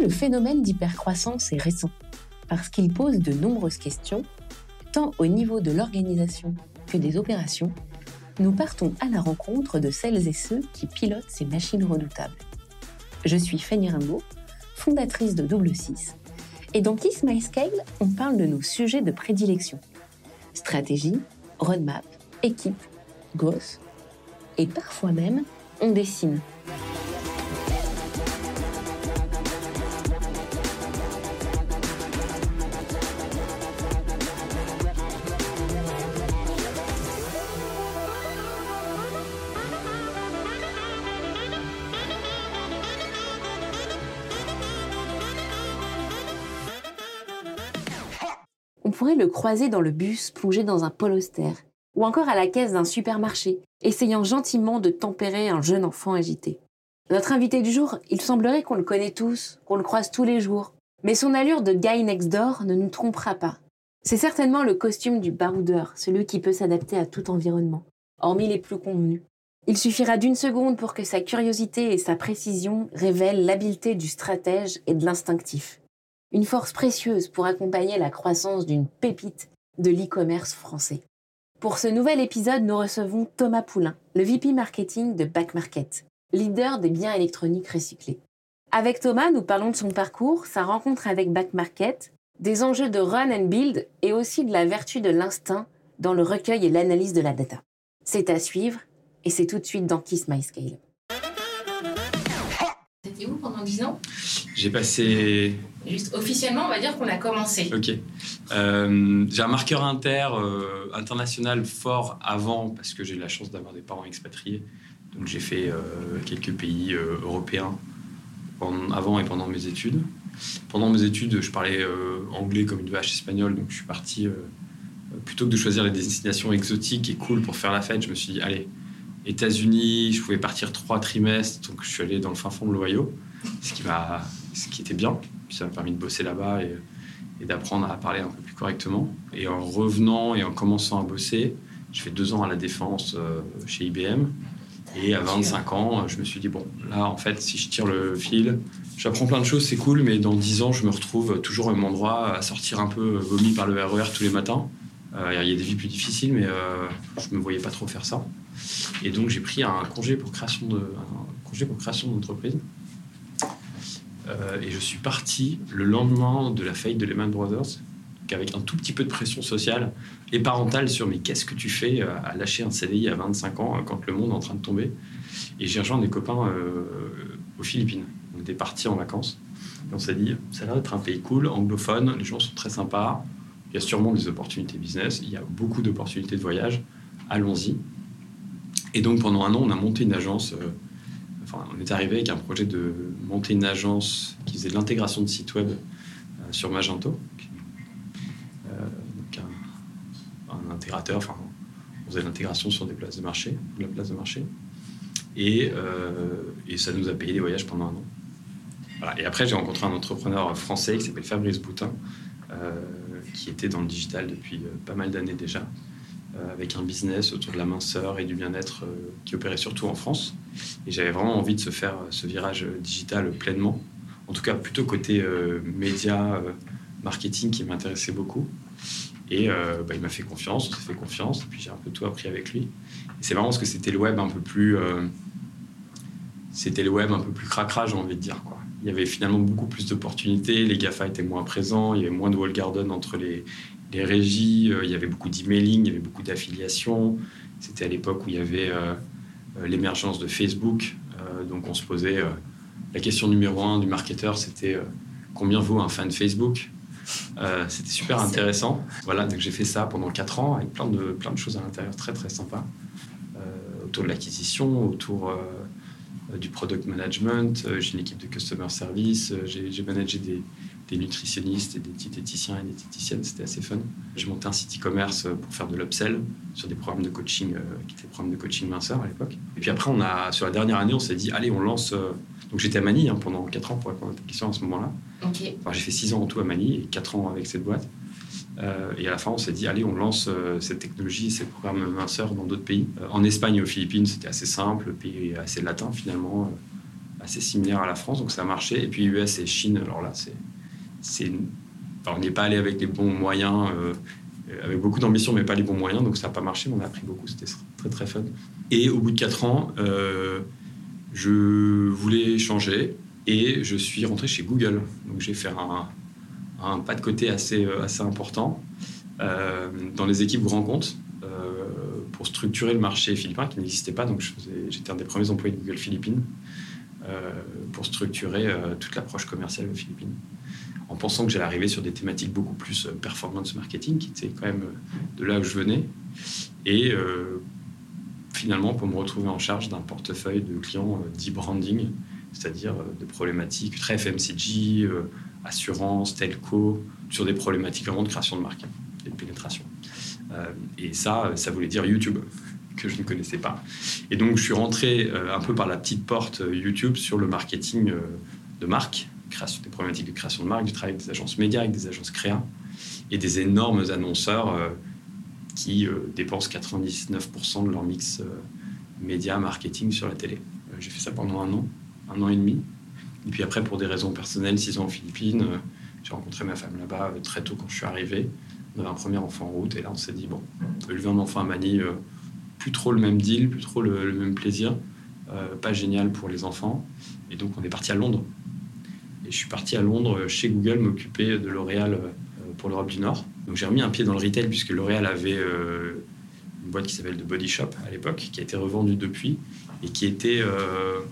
Le phénomène d'hypercroissance est récent, parce qu'il pose de nombreuses questions, tant au niveau de l'organisation que des opérations, nous partons à la rencontre de celles et ceux qui pilotent ces machines redoutables. Je suis Fanny Rimbaud, fondatrice de Double 6, et dans Kiss My Scale, on parle de nos sujets de prédilection. Stratégie, roadmap, équipe, gosse, et parfois même, on dessine. Le croiser dans le bus plongé dans un pôle ou encore à la caisse d'un supermarché, essayant gentiment de tempérer un jeune enfant agité. Notre invité du jour, il semblerait qu'on le connaît tous, qu'on le croise tous les jours, mais son allure de guy next door ne nous trompera pas. C'est certainement le costume du baroudeur, celui qui peut s'adapter à tout environnement, hormis les plus convenus. Il suffira d'une seconde pour que sa curiosité et sa précision révèlent l'habileté du stratège et de l'instinctif. Une force précieuse pour accompagner la croissance d'une pépite de l'e-commerce français. Pour ce nouvel épisode, nous recevons Thomas Poulain, le VP marketing de Back Market, leader des biens électroniques recyclés. Avec Thomas, nous parlons de son parcours, sa rencontre avec Back Market, des enjeux de run and build et aussi de la vertu de l'instinct dans le recueil et l'analyse de la data. C'est à suivre et c'est tout de suite dans Kiss My Scale. Où pendant 10 ans? J'ai passé. Juste officiellement, on va dire qu'on a commencé. Ok. Euh, j'ai un marqueur inter euh, international fort avant parce que j'ai la chance d'avoir des parents expatriés. Donc j'ai fait euh, quelques pays européens pendant- avant et pendant mes études. Pendant mes études, je parlais anglais comme une vache espagnole, donc je suis parti. plutôt que de choisir les destinations exotiques et cool pour faire la fête, je me suis dit allez, États-Unis, je pouvais partir trois trimestres, donc je suis allé dans le fin fond de l'Ohio, ce qui était bien. Puis ça m'a permis de bosser là-bas et, d'apprendre à parler un peu plus correctement. Et en revenant et en commençant à bosser, je fais deux ans à la défense euh, chez IBM. Et à 25 ans, je me suis dit, bon, là, en fait, si je tire le fil, j'apprends plein de choses, c'est cool, mais dans 10 ans, je me retrouve toujours au même endroit, à sortir un peu vomi par le RER tous les matins. Euh, Il y a des vies plus difficiles, mais euh, je me voyais pas trop faire ça. Et donc, j'ai pris un congé pour création d'entreprise. Euh, et je suis parti le lendemain de la faillite de Lehman Brothers, avec un tout petit peu de pression sociale et parentale sur mais qu'est-ce que tu fais euh, à lâcher un CDI à 25 ans euh, quand le monde est en train de tomber? Et j'ai rejoint des copains aux Philippines. On était partis en vacances. Et on s'est dit, ça a l'air d'être un pays cool, anglophone, les gens sont très sympas, il y a sûrement des opportunités business, il y a beaucoup d'opportunités de voyage, allons-y. Et donc pendant un an, on a monté une agence, euh, enfin on est arrivé avec un projet de monter une agence qui faisait de l'intégration de sites web euh, sur Magento. Euh, donc un, intégrateur, enfin on faisait l'intégration sur des places de marché, la place de marché. Et, et ça nous a payé des voyages pendant un an. Et après, j'ai rencontré un entrepreneur français qui s'appelle Fabrice Boutin, qui était dans le digital depuis pas mal d'années déjà, avec un business autour de la minceur et du bien-être euh, qui opérait surtout en France. Et j'avais vraiment envie de se faire euh, ce virage euh, digital pleinement, en tout cas plutôt côté euh, média, euh, marketing qui m'intéressait beaucoup. Et euh, bah, il m'a fait confiance, on s'est fait confiance, et puis j'ai un peu tout appris avec lui. C'est marrant parce que c'était le web un peu plus. euh, c'était le web un peu plus cracra, j'ai envie de dire. Il y avait finalement beaucoup plus d'opportunités, les GAFA étaient moins présents, il y avait moins de wall garden entre les, les régies, euh, il y avait beaucoup d'emailing, il y avait beaucoup d'affiliations. C'était à l'époque où il y avait euh, euh, l'émergence de Facebook, donc on se posait. la question numéro un du marketeur, c'était combien vaut un fan Facebook? Euh, C'était super intéressant. Voilà, donc j'ai fait ça pendant 4 ans avec plein de, plein de choses à l'intérieur très très sympas. Euh, autour de l'acquisition, autour euh, du product management. J'ai une équipe de customer service. J'ai managé des, des nutritionnistes et des diététiciens et des diététiciennes. C'était assez fun. J'ai monté un site e-commerce euh, pour faire de l'upsell sur des programmes de coaching euh, qui étaient des programmes de coaching minceur à l'époque. Et puis après, on a, sur la dernière année, on s'est dit, allez, on lance. euh, donc j'étais à Manille hein, pendant 4 ans pour répondre à ta question à ce moment-là. Ok. Enfin, j'ai fait 6 ans en tout à Manille et 4 ans avec cette boîte. Euh, et à la fin, on s'est dit, allez, on lance cette technologie, ces programmes minceurs dans d'autres pays. En Espagne et aux Philippines, c'était assez simple, le pays assez latin finalement. assez similaire à la France, donc ça a marché. Et puis US et Chine, alors là, c'est, c'est, on n'est pas allé avec les bons moyens, euh, avec beaucoup d'ambition, mais pas les bons moyens, donc ça n'a pas marché, mais on a appris beaucoup, c'était très très fun. Et au bout de 4 ans, euh, je voulais changer et je suis rentré chez Google. Donc j'ai fait un, pas de côté assez, euh, important dans les équipes grands comptes pour structurer le marché philippin qui n'existait pas. Donc j'étais un des premiers employés de Google Philippines. Pour structurer toute l'approche commerciale aux Philippines. En pensant que j'allais arriver sur des thématiques beaucoup plus euh, performance marketing, qui était quand même de là où je venais. Et finalement, pour me retrouver en charge d'un portefeuille de clients d'e-branding, c'est-à-dire de problématiques très FMCG, assurance, telco, sur des problématiques vraiment de création de marque et de pénétration. et ça, ça voulait dire YouTube que je ne connaissais pas. Et donc, je suis rentré euh, un peu par la petite porte euh, YouTube sur le marketing euh, de marque, des problématiques de création de marque, du travail avec des agences médias, avec des agences créa, et des énormes annonceurs qui dépensent 99% de leur mix média marketing sur la télé. J'ai fait ça pendant un an, un an et demi. Et puis après, pour des raisons personnelles, six ans aux Philippines, j'ai rencontré ma femme là-bas très tôt quand je suis arrivé. On avait un premier enfant en route et là on s'est dit, bon, élever un enfant à Manille, plus trop le même deal, plus trop le, même plaisir, euh, pas génial pour les enfants. Et donc on est parti à Londres. Et je suis parti à Londres chez Google m'occuper de L'Oréal euh, pour l'Europe du Nord. Donc j'ai remis un pied dans le retail puisque L'Oréal avait euh, une boîte qui s'appelle The Body Shop à l'époque, qui a été revendue depuis et qui était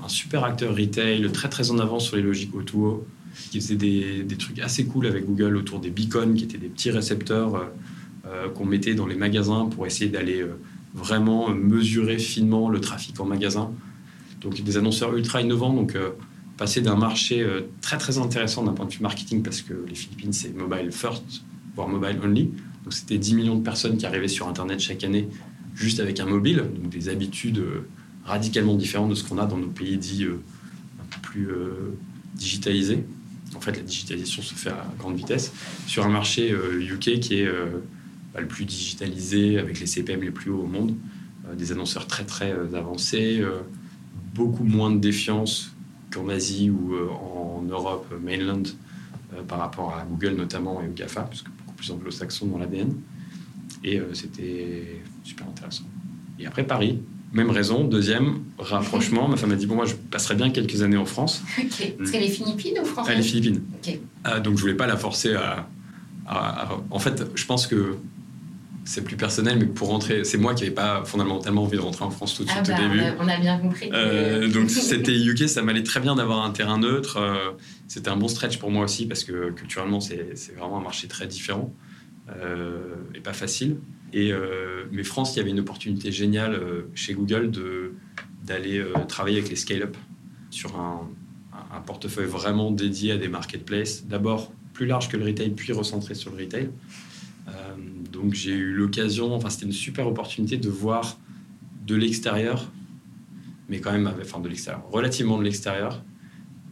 un super acteur retail, très très en avance sur les logiques O2O, qui faisait des, trucs assez cool avec Google autour des beacons, qui étaient des petits récepteurs qu'on mettait dans les magasins pour essayer d'aller vraiment mesurer finement le trafic en magasin. Donc des annonceurs ultra innovants, euh, passer d'un marché euh, très très intéressant d'un point de vue marketing parce que les Philippines c'est mobile first, voire mobile only. Donc c'était 10 millions de personnes qui arrivaient sur Internet chaque année juste avec un mobile, donc des habitudes euh, radicalement différentes de ce qu'on a dans nos pays dits un peu plus digitalisés. En fait, la digitalisation se fait à grande vitesse sur un marché UK qui est le plus digitalisé, avec les CPM les plus hauts au monde, euh, des annonceurs très très euh, avancés, euh, beaucoup moins de défiance qu'en Asie ou en Europe mainland par rapport à Google notamment et au GAFA, parce que beaucoup plus anglo-saxon dans l'ADN. Et c'était super intéressant. Et après Paris, même raison. Deuxième, rapprochement. Ma femme m'a dit Bon, moi, je passerai bien quelques années en France. Ok. C'est les Philippines ou France Les Philippines. Ok. donc, je voulais pas la forcer à, En fait, je pense que c'est plus personnel, mais pour rentrer, c'est moi qui n'avais pas fondamentalement envie de rentrer en France tout de ah suite au bah, début. On a, bien compris. Euh, donc c'était UK, ça m'allait très bien d'avoir un terrain neutre. Euh, c'était un bon stretch pour moi aussi parce que culturellement c'est vraiment un marché très différent euh, et pas facile. Et mais France, il y avait une opportunité géniale chez Google de d'aller travailler avec les scale-up sur un, un, portefeuille vraiment dédié à des marketplaces. D'abord plus large que le retail, puis recentré sur le retail. Donc j'ai eu l'occasion, enfin c'était une super opportunité de voir de l'extérieur, mais quand même, enfin de l'extérieur, relativement de l'extérieur,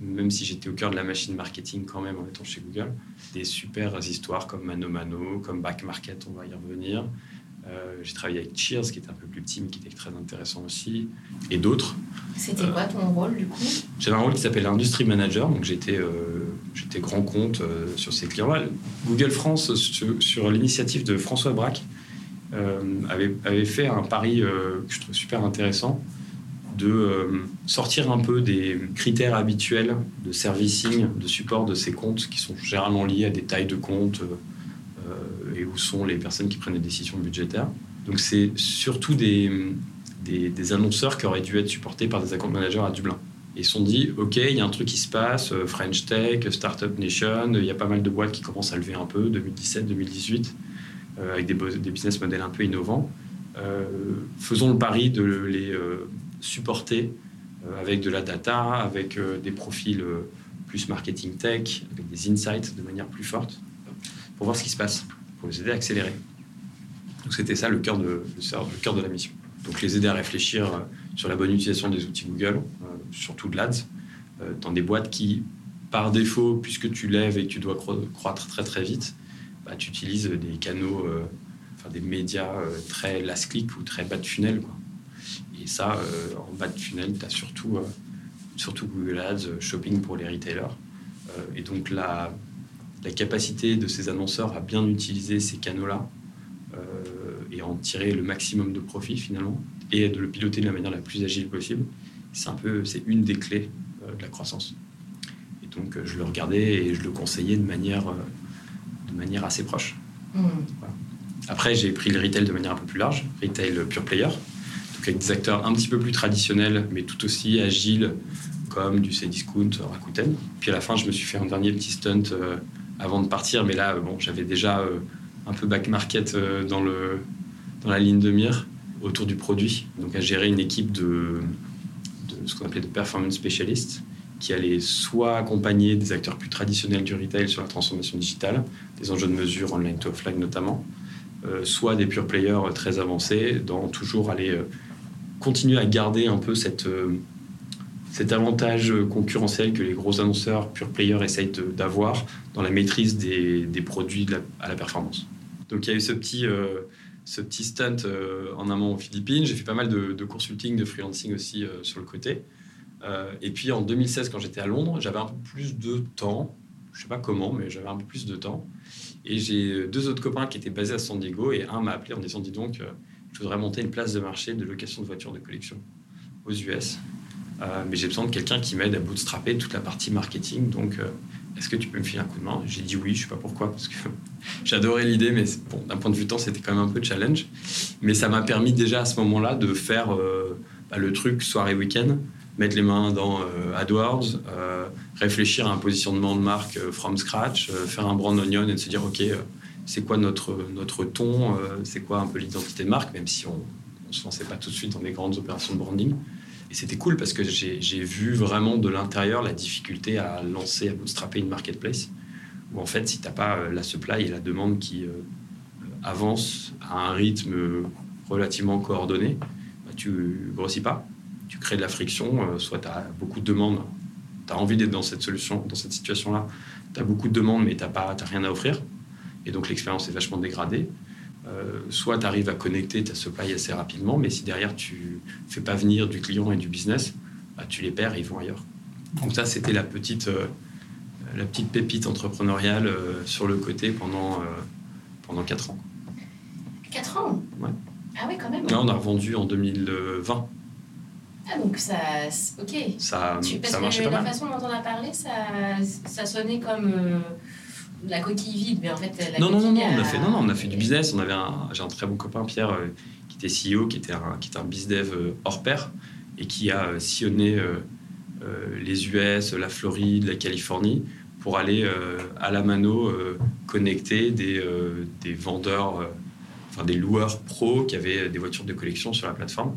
même si j'étais au cœur de la machine marketing quand même en étant chez Google, des super histoires comme Mano Mano, comme Back Market, on va y revenir. Euh, j'ai travaillé avec Cheers, qui était un peu plus petit, mais qui était très intéressant aussi, et d'autres. C'était quoi ton rôle du coup? J'avais un rôle qui s'appelle Industry Manager, donc j'étais euh, j'étais grand compte euh, sur ces clients-là. Google France, sur, l'initiative de François Braque, avait, avait, fait un pari que je trouve super intéressant de sortir un peu des critères habituels de servicing, de support de ces comptes qui sont généralement liés à des tailles de comptes où sont les personnes qui prennent les décisions budgétaires. Donc c'est surtout des, annonceurs qui auraient dû être supportés par des account managers à Dublin. Ils se sont dit, OK, il y a un truc qui se passe, euh, French Tech, Startup Nation, il y a pas mal de boîtes qui commencent à lever un peu, 2017, 2018, euh, avec des, des, business models un peu innovants. Euh, faisons le pari de les supporter avec de la data, avec des profils plus marketing tech, avec des insights de manière plus forte, pour voir ce qui se passe les aider à accélérer. Donc c'était ça le cœur de, la mission. Donc les aider à réfléchir euh, sur la bonne utilisation des outils Google, euh, surtout de l'ADS, euh, dans des boîtes qui, par défaut, puisque tu lèves et que tu dois croître très très vite, bah, tu utilises des canaux, enfin des médias très last click ou très bas de funnel. Et ça, en bas de funnel, tu as surtout surtout Google Ads, shopping pour les retailers. et donc la, la capacité de ces annonceurs à bien utiliser ces canaux-là et en tirer le maximum de profit finalement, et de le piloter de la manière la plus agile possible, c'est un peu, c'est une des clés de la croissance. Et donc je le regardais et je le conseillais de manière, de manière assez proche. Mmh. Après, j'ai pris le retail de manière un peu plus large, retail pure player, donc avec des acteurs un petit peu plus traditionnels, mais tout aussi agiles, comme du Cdiscount, Rakuten. Puis à la fin, je me suis fait un dernier petit stunt euh, avant de partir, mais là, bon, j'avais déjà euh, un peu back market euh, dans, le, dans la ligne de mire autour du produit, donc à gérer une équipe de, ce qu'on appelait de performance specialists qui allait soit accompagner des acteurs plus traditionnels du retail sur la transformation digitale, des enjeux de mesure online to offline notamment, euh, soit des pure players très avancés, dans toujours aller continuer à garder un peu cette, cet avantage concurrentiel que les gros annonceurs pure players essayent d'avoir dans la maîtrise des, produits à la performance. Donc il y a eu ce petit, ce petit stunt en amont aux Philippines. J'ai fait pas mal de, consulting, de freelancing aussi sur le côté. et puis en 2016, quand j'étais à Londres, j'avais un peu plus de temps. Je sais pas comment, mais j'avais un peu plus de temps. Et j'ai deux autres copains qui étaient basés à San Diego et un m'a appelé en disant Dis donc, euh, je voudrais monter une place de marché de location de voitures de collection aux US. Euh, mais j'ai besoin de quelqu'un qui m'aide à bootstrapper toute la partie marketing. Donc, euh, est-ce que tu peux me filer un coup de main? J'ai dit oui, je sais pas pourquoi, parce que j'adorais l'idée, mais d'un point de vue temps, c'était quand même un peu challenge. Mais ça m'a permis déjà à ce moment-là de faire bah, le truc soirée week-end mettre les mains dans euh, AdWords, euh, réfléchir à un positionnement de marque euh, from scratch, faire un brand onion et de se dire ok, c'est quoi notre, notre ton, c'est quoi un peu l'identité de marque, même si on ne se lançait pas tout de suite dans des grandes opérations de branding. Et c'était cool parce que j'ai vu vraiment de l'intérieur la difficulté à lancer, à bootstrapper une marketplace, où en fait, si tu n'as pas la supply et la demande qui avance à un rythme relativement coordonné, bah, tu grossis pas tu crées de la friction, euh, soit tu as beaucoup de demandes, tu as envie d'être dans cette solution, dans cette situation-là, tu as beaucoup de demandes, mais tu n'as rien à offrir, et donc l'expérience est vachement dégradée. Euh, soit tu arrives à connecter ta supply assez rapidement, mais si derrière tu fais pas venir du client et du business, bah, tu les perds et ils vont ailleurs. Donc ça, c'était la petite, euh, la petite pépite entrepreneuriale sur le côté pendant, pendant 4 ans. 4 ans? Ouais. Ah oui, quand même. Là, on a revendu en 2020. Ah, donc ça. Ok. Ça, tu, parce ça que pas la mal. façon dont on a parlé, ça, ça sonnait comme euh, la coquille vide, mais en fait. La non, non, non, non, on a fait, non, non, on a fait du business. On avait un, j'ai un très bon copain, Pierre, euh, qui était CEO, qui était un, qui était un bizdev euh, hors pair et qui a euh, sillonné euh, les US, la Floride, la Californie pour aller à la mano connecter des, des vendeurs, enfin des loueurs pros qui avaient des voitures de collection sur la plateforme.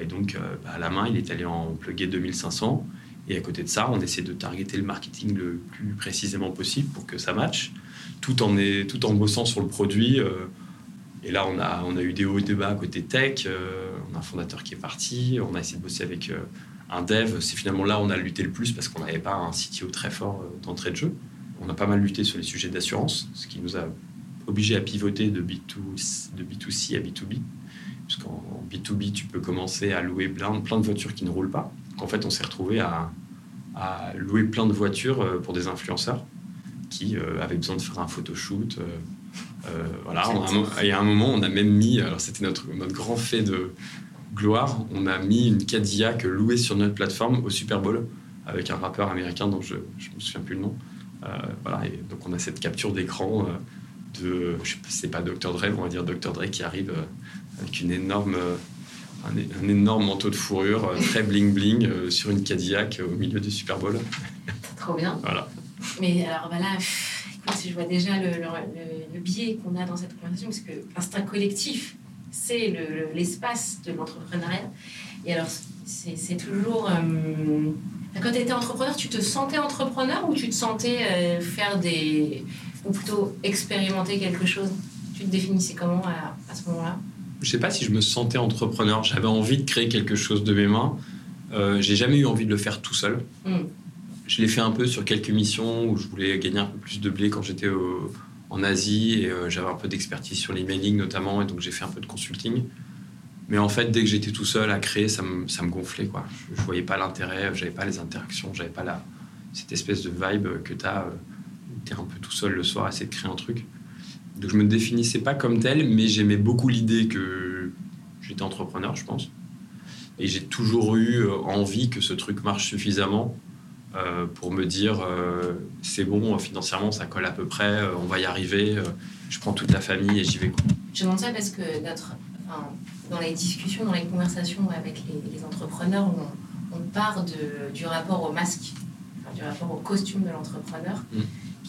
Et donc, bah, à la main, il est allé en plugger 2500. Et à côté de ça, on essaie de targeter le marketing le plus précisément possible pour que ça matche, tout en, tout en bossant sur le produit. euh, et là, on a, on a eu des hauts et des bas côté tech. euh, on a un fondateur qui est parti. On a essayé de bosser avec euh, un dev. C'est finalement là où on a lutté le plus parce qu'on n'avait pas un CTO très fort d'entrée de jeu. On a pas mal lutté sur les sujets d'assurance, ce qui nous a obligé à pivoter de, B2, de B2C à B2B. Puisqu'en B2B, tu peux commencer à louer plein, plein de voitures qui ne roulent pas. En fait, on s'est retrouvé à, à louer plein de voitures euh, pour des influenceurs qui euh, avaient besoin de faire un photoshoot. euh, voilà, on a un mo- et à un moment, on a même mis, alors c'était notre, notre grand fait de gloire, on a mis une Cadillac louée sur notre plateforme au Super Bowl avec un rappeur américain dont je ne me souviens plus le nom. Euh, voilà, et donc on a cette capture d'écran euh, de, je sais pas, c'est pas Dr. Dre, on va dire Dr. Dre qui arrive euh, avec une énorme, un, énorme manteau de fourrure euh, très bling bling euh, sur une Cadillac euh, au milieu du Super Bowl. C'est trop bien. Voilà. Mais alors, bah là, pff, écoute, je vois déjà le, le, le- le biais qu'on a dans cette conversation, parce que instinct collectif, c'est le- le- l'espace de l'entrepreneuriat. Et alors, c'est c'est toujours. euh, quand tu étais entrepreneur, tu te sentais entrepreneur ou tu te sentais euh, faire des. ou plutôt expérimenter quelque chose? Tu te définissais comment à, à ce moment-là? Je sais pas si je me sentais entrepreneur. J'avais envie de créer quelque chose de mes mains. Euh, J'ai jamais eu envie de le faire tout seul. Hmm. Je l'ai fait un peu sur quelques missions où je voulais gagner un peu plus de blé quand j'étais en Asie et euh, j'avais un peu d'expertise sur l'emailing notamment et donc j'ai fait un peu de consulting. Mais en fait, dès que j'étais tout seul à créer, ça me, ça me gonflait. Quoi. Je, ne voyais pas l'intérêt, j'avais pas les interactions, j'avais pas la, cette espèce de vibe que tu as. tu es un peu tout seul le soir à essayer de créer un truc. Donc je me définissais pas comme tel, mais j'aimais beaucoup l'idée que j'étais entrepreneur, je pense. Et j'ai toujours eu envie que ce truc marche suffisamment euh, pour me dire euh, c'est bon, financièrement ça colle à peu près, euh, on va y arriver, je prends toute la famille et j'y vais. Je demande ça parce que notre, dans les discussions, dans les conversations avec les, entrepreneurs, on, part de, du rapport au masque, du rapport au costume de l'entrepreneur, mm.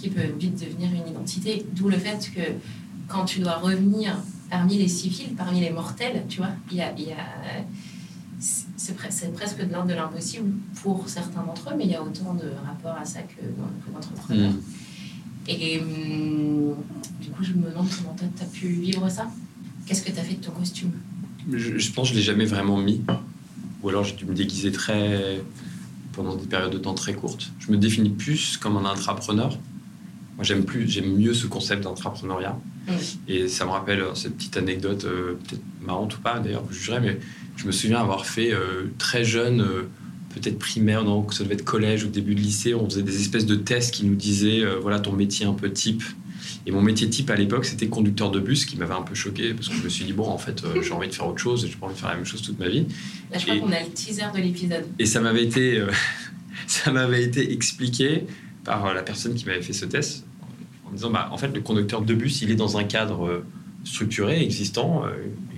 Qui peut vite devenir une identité. D'où le fait que quand tu dois revenir parmi les civils, parmi les mortels, tu vois, il y a, y a c'est presque de l'ordre de l'impossible pour certains d'entre eux, mais il y a autant de rapports à ça que dans l'entrepreneur. Mm. Et hum, du coup, je me demande comment tu as, pu vivre ça. Qu'est-ce que tu as fait de ton costume? Je, pense que je ne l'ai jamais vraiment mis. Ou alors j'ai dû me déguiser très pendant des périodes de temps très courtes. Je me définis plus comme un intrapreneur. Moi, j'aime plus, j'aime mieux ce concept d'entrepreneuriat. Mm. Et ça me rappelle euh, cette petite anecdote, euh, peut-être marrante ou pas d'ailleurs, je jugerais, mais je me souviens avoir fait euh, très jeune, euh, peut-être primaire, non, ça devait être collège ou début de lycée, on faisait des espèces de tests qui nous disaient, voilà ton métier un peu type. Et mon métier type à l'époque, c'était conducteur de bus, qui m'avait un peu choqué, parce que je me suis dit, bon, en fait, j'ai envie de faire autre chose, et j'ai pas envie de faire la même chose toute ma vie. Là, je crois qu'on a le teaser de l'épisode. Et ça m'avait été, ça m'avait été expliqué par la personne qui m'avait fait ce test, en disant, bah, en fait, le conducteur de bus, il est dans un cadre structuré, existant,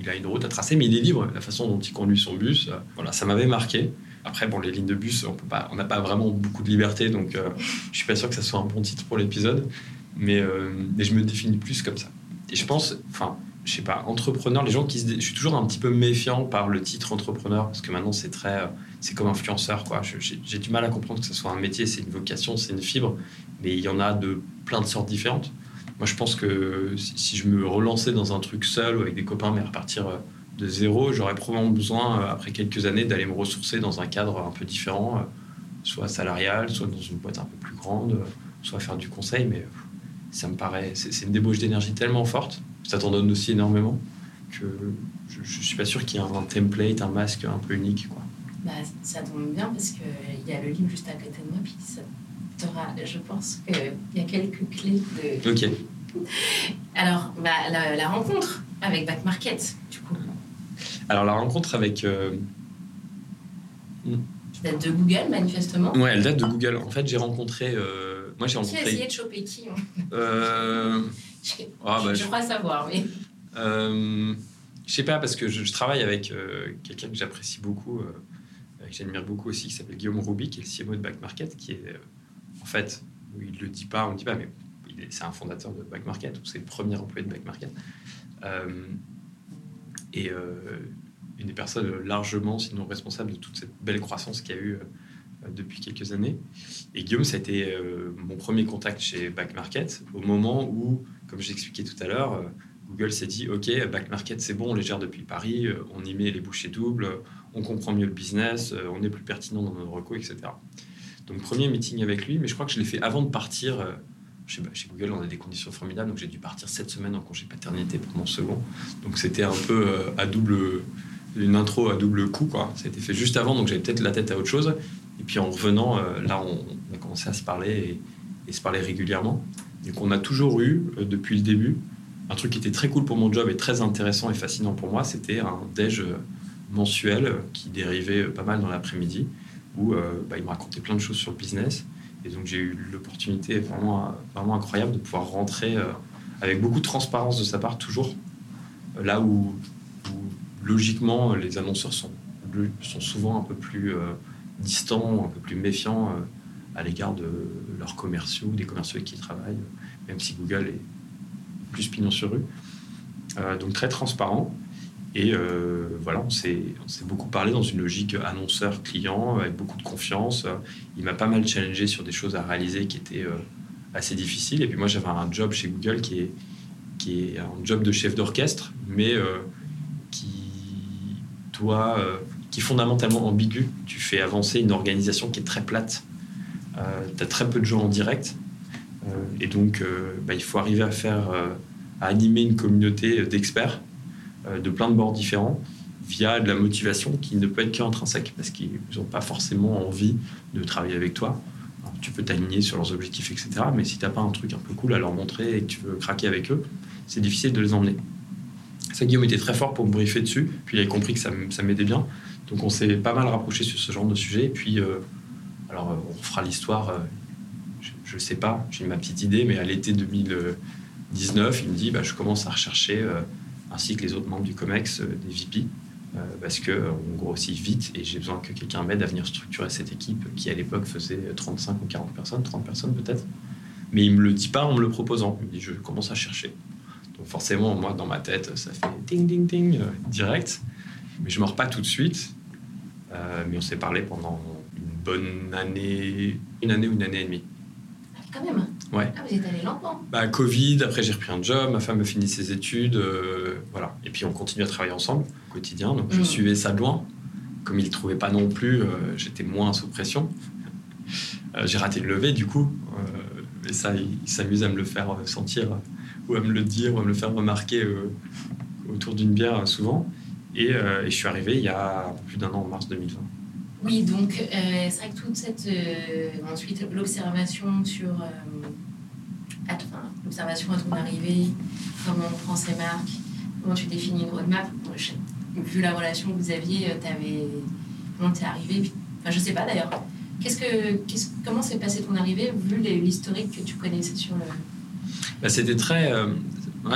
il a une route à tracer, mais il est libre. La façon dont il conduit son bus, euh, voilà, ça m'avait marqué. Après, bon, les lignes de bus, on n'a pas vraiment beaucoup de liberté, donc euh, je suis pas sûr que ça soit un bon titre pour l'épisode, mais, euh, je me définis plus comme ça. Et je pense, enfin, je sais pas, entrepreneur, les gens qui je suis toujours un petit peu méfiant par le titre entrepreneur parce que maintenant c'est très, c'est comme influenceur quoi. J'ai du mal à comprendre que ce soit un métier, c'est une vocation, c'est une fibre, mais il y en a de plein de sortes différentes. Moi, je pense que si je me relançais dans un truc seul ou avec des copains, mais repartir euh, de zéro, j'aurais probablement besoin, euh, après quelques années, d'aller me ressourcer dans un cadre un peu différent, euh, soit salarial, soit dans une boîte un peu plus grande, soit faire du conseil. Mais ça me paraît, c'est une débauche d'énergie tellement forte, ça t'en donne aussi énormément, que je, ne suis pas sûr qu'il y ait un template, un masque un peu unique. Quoi. Bah, ça tombe bien parce qu'il y a le livre juste à côté de moi, puis ça je pense qu'il y a quelques clés de. Ok. Alors, bah, la, rencontre avec Back Market, du coup. Alors, la rencontre avec. Euh... Qui date de Google, manifestement. Ouais, elle date de Google. En fait, j'ai rencontré. Euh... Moi, j'ai rencontré. Tu as essayé de choper qui hein euh... ah, bah, je, crois savoir, mais. Euh... Je sais pas, parce que je, travaille avec euh, quelqu'un que j'apprécie beaucoup, euh, j'admire beaucoup aussi, qui s'appelle Guillaume Roubi, qui est le CMO de Back Market, qui est en fait, il ne le dit pas, on ne dit pas, mais c'est un fondateur de Back Market, ou c'est le premier employé de Back Market. Euh, et euh, une des personnes largement, sinon responsable de toute cette belle croissance qu'il y a eu euh, depuis quelques années. Et Guillaume, ça a été mon premier contact chez Back Market, au moment où, comme j'expliquais tout à l'heure, Google s'est dit OK, Back Market, c'est bon, on les gère depuis Paris, on y met les bouchées doubles, on comprend mieux le business, on est plus pertinent dans nos recours, etc. Donc, premier meeting avec lui, mais je crois que je l'ai fait avant de partir. Euh, chez, chez, Google, on a des conditions formidables, donc j'ai dû partir cette semaine en congé paternité pour mon second. Donc, c'était un peu euh, à double, une intro à double coup, quoi. Ça a été fait juste avant, donc j'avais peut-être la tête à autre chose. Et puis en revenant, euh, là, on, a commencé à se parler et, se parler régulièrement. Donc, on a toujours eu, depuis le début, un truc qui était très cool pour mon job et très intéressant et fascinant pour moi, c'était un déj mensuel qui dérivait pas mal dans l'après-midi où euh, bah, il me racontait plein de choses sur le business. Et donc j'ai eu l'opportunité vraiment, vraiment incroyable de pouvoir rentrer euh, avec beaucoup de transparence de sa part, toujours euh, là où, logiquement les annonceurs sont, sont souvent un peu plus distants, un peu plus méfiants à l'égard de leurs commerciaux, des commerciaux avec qui ils travaillent, même si Google est plus pignon sur rue. donc très transparent. Et euh, voilà, on s'est beaucoup parlé dans une logique annonceur-client, avec beaucoup de confiance. Il m'a pas mal challengé sur des choses à réaliser qui étaient euh, assez difficiles. Et puis moi, j'avais un job chez Google qui est, un job de chef d'orchestre, mais euh, qui doit, qui est fondamentalement ambigu. Tu fais avancer une organisation qui est très plate. tu as très peu de gens en direct. et donc, bah, il faut arriver à faire, à animer une communauté d'experts de plein de bords différents. via de la motivation qui ne peut être qu'intrinsèque parce qu'ils n'ont pas forcément envie de travailler avec toi. tu peux t'aligner sur leurs objectifs, etc. Mais si tu n'as pas un truc un peu cool à leur montrer et que tu veux craquer avec eux, c'est difficile de les emmener. Ça, Guillaume était très fort pour me briefer dessus. Puis il a compris que ça, m'aidait bien. Donc on s'est pas mal rapproché sur ce genre de sujet. Et puis, euh, alors euh, on fera l'histoire, euh, je ne sais pas, j'ai ma petite idée, mais à l'été 2019, il me dit bah, je commence à rechercher, ainsi que les autres membres du COMEX, des VP. parce qu'on grossit vite et j'ai besoin que quelqu'un m'aide à venir structurer cette équipe qui à l'époque faisait 35 ou 40 personnes, 30 personnes peut-être. Mais il me le dit pas en me le proposant. Il me dit je commence à chercher. Donc forcément, moi, dans ma tête, ça fait ding, ding, ding, euh, direct. Mais je ne mords pas tout de suite. Euh, mais on s'est parlé pendant une bonne année, une année ou une année et demie. Quand même Ouais. Ah, vous êtes allé lentement bah, Covid, après j'ai repris un job, ma femme a fini ses études, euh, voilà. Et puis on continue à travailler ensemble au quotidien, donc je mm. suivais ça de loin. Comme il ne trouvait pas non plus, j'étais moins sous pression. j'ai raté le lever du coup, et ça, il, il s'amuse à me le faire sentir ou à me le dire, ou à me le faire remarquer euh, autour d'une bière euh, souvent. Euh, et, je suis arrivé il y a plus d'un an, en mars 2020. Oui, donc c'est vrai que toute cette. ensuite, l'observation sur. enfin, l'observation à ton arrivée, comment on prend ses marques, comment tu définis une roadmap. vu la relation que vous aviez, avais, comment t'es arrivé Enfin, je sais pas d'ailleurs. Qu'est-ce que, qu'est-ce, comment s'est passé ton arrivée, vu l'historique que tu connaissais sur le, bah, c'était très. Euh,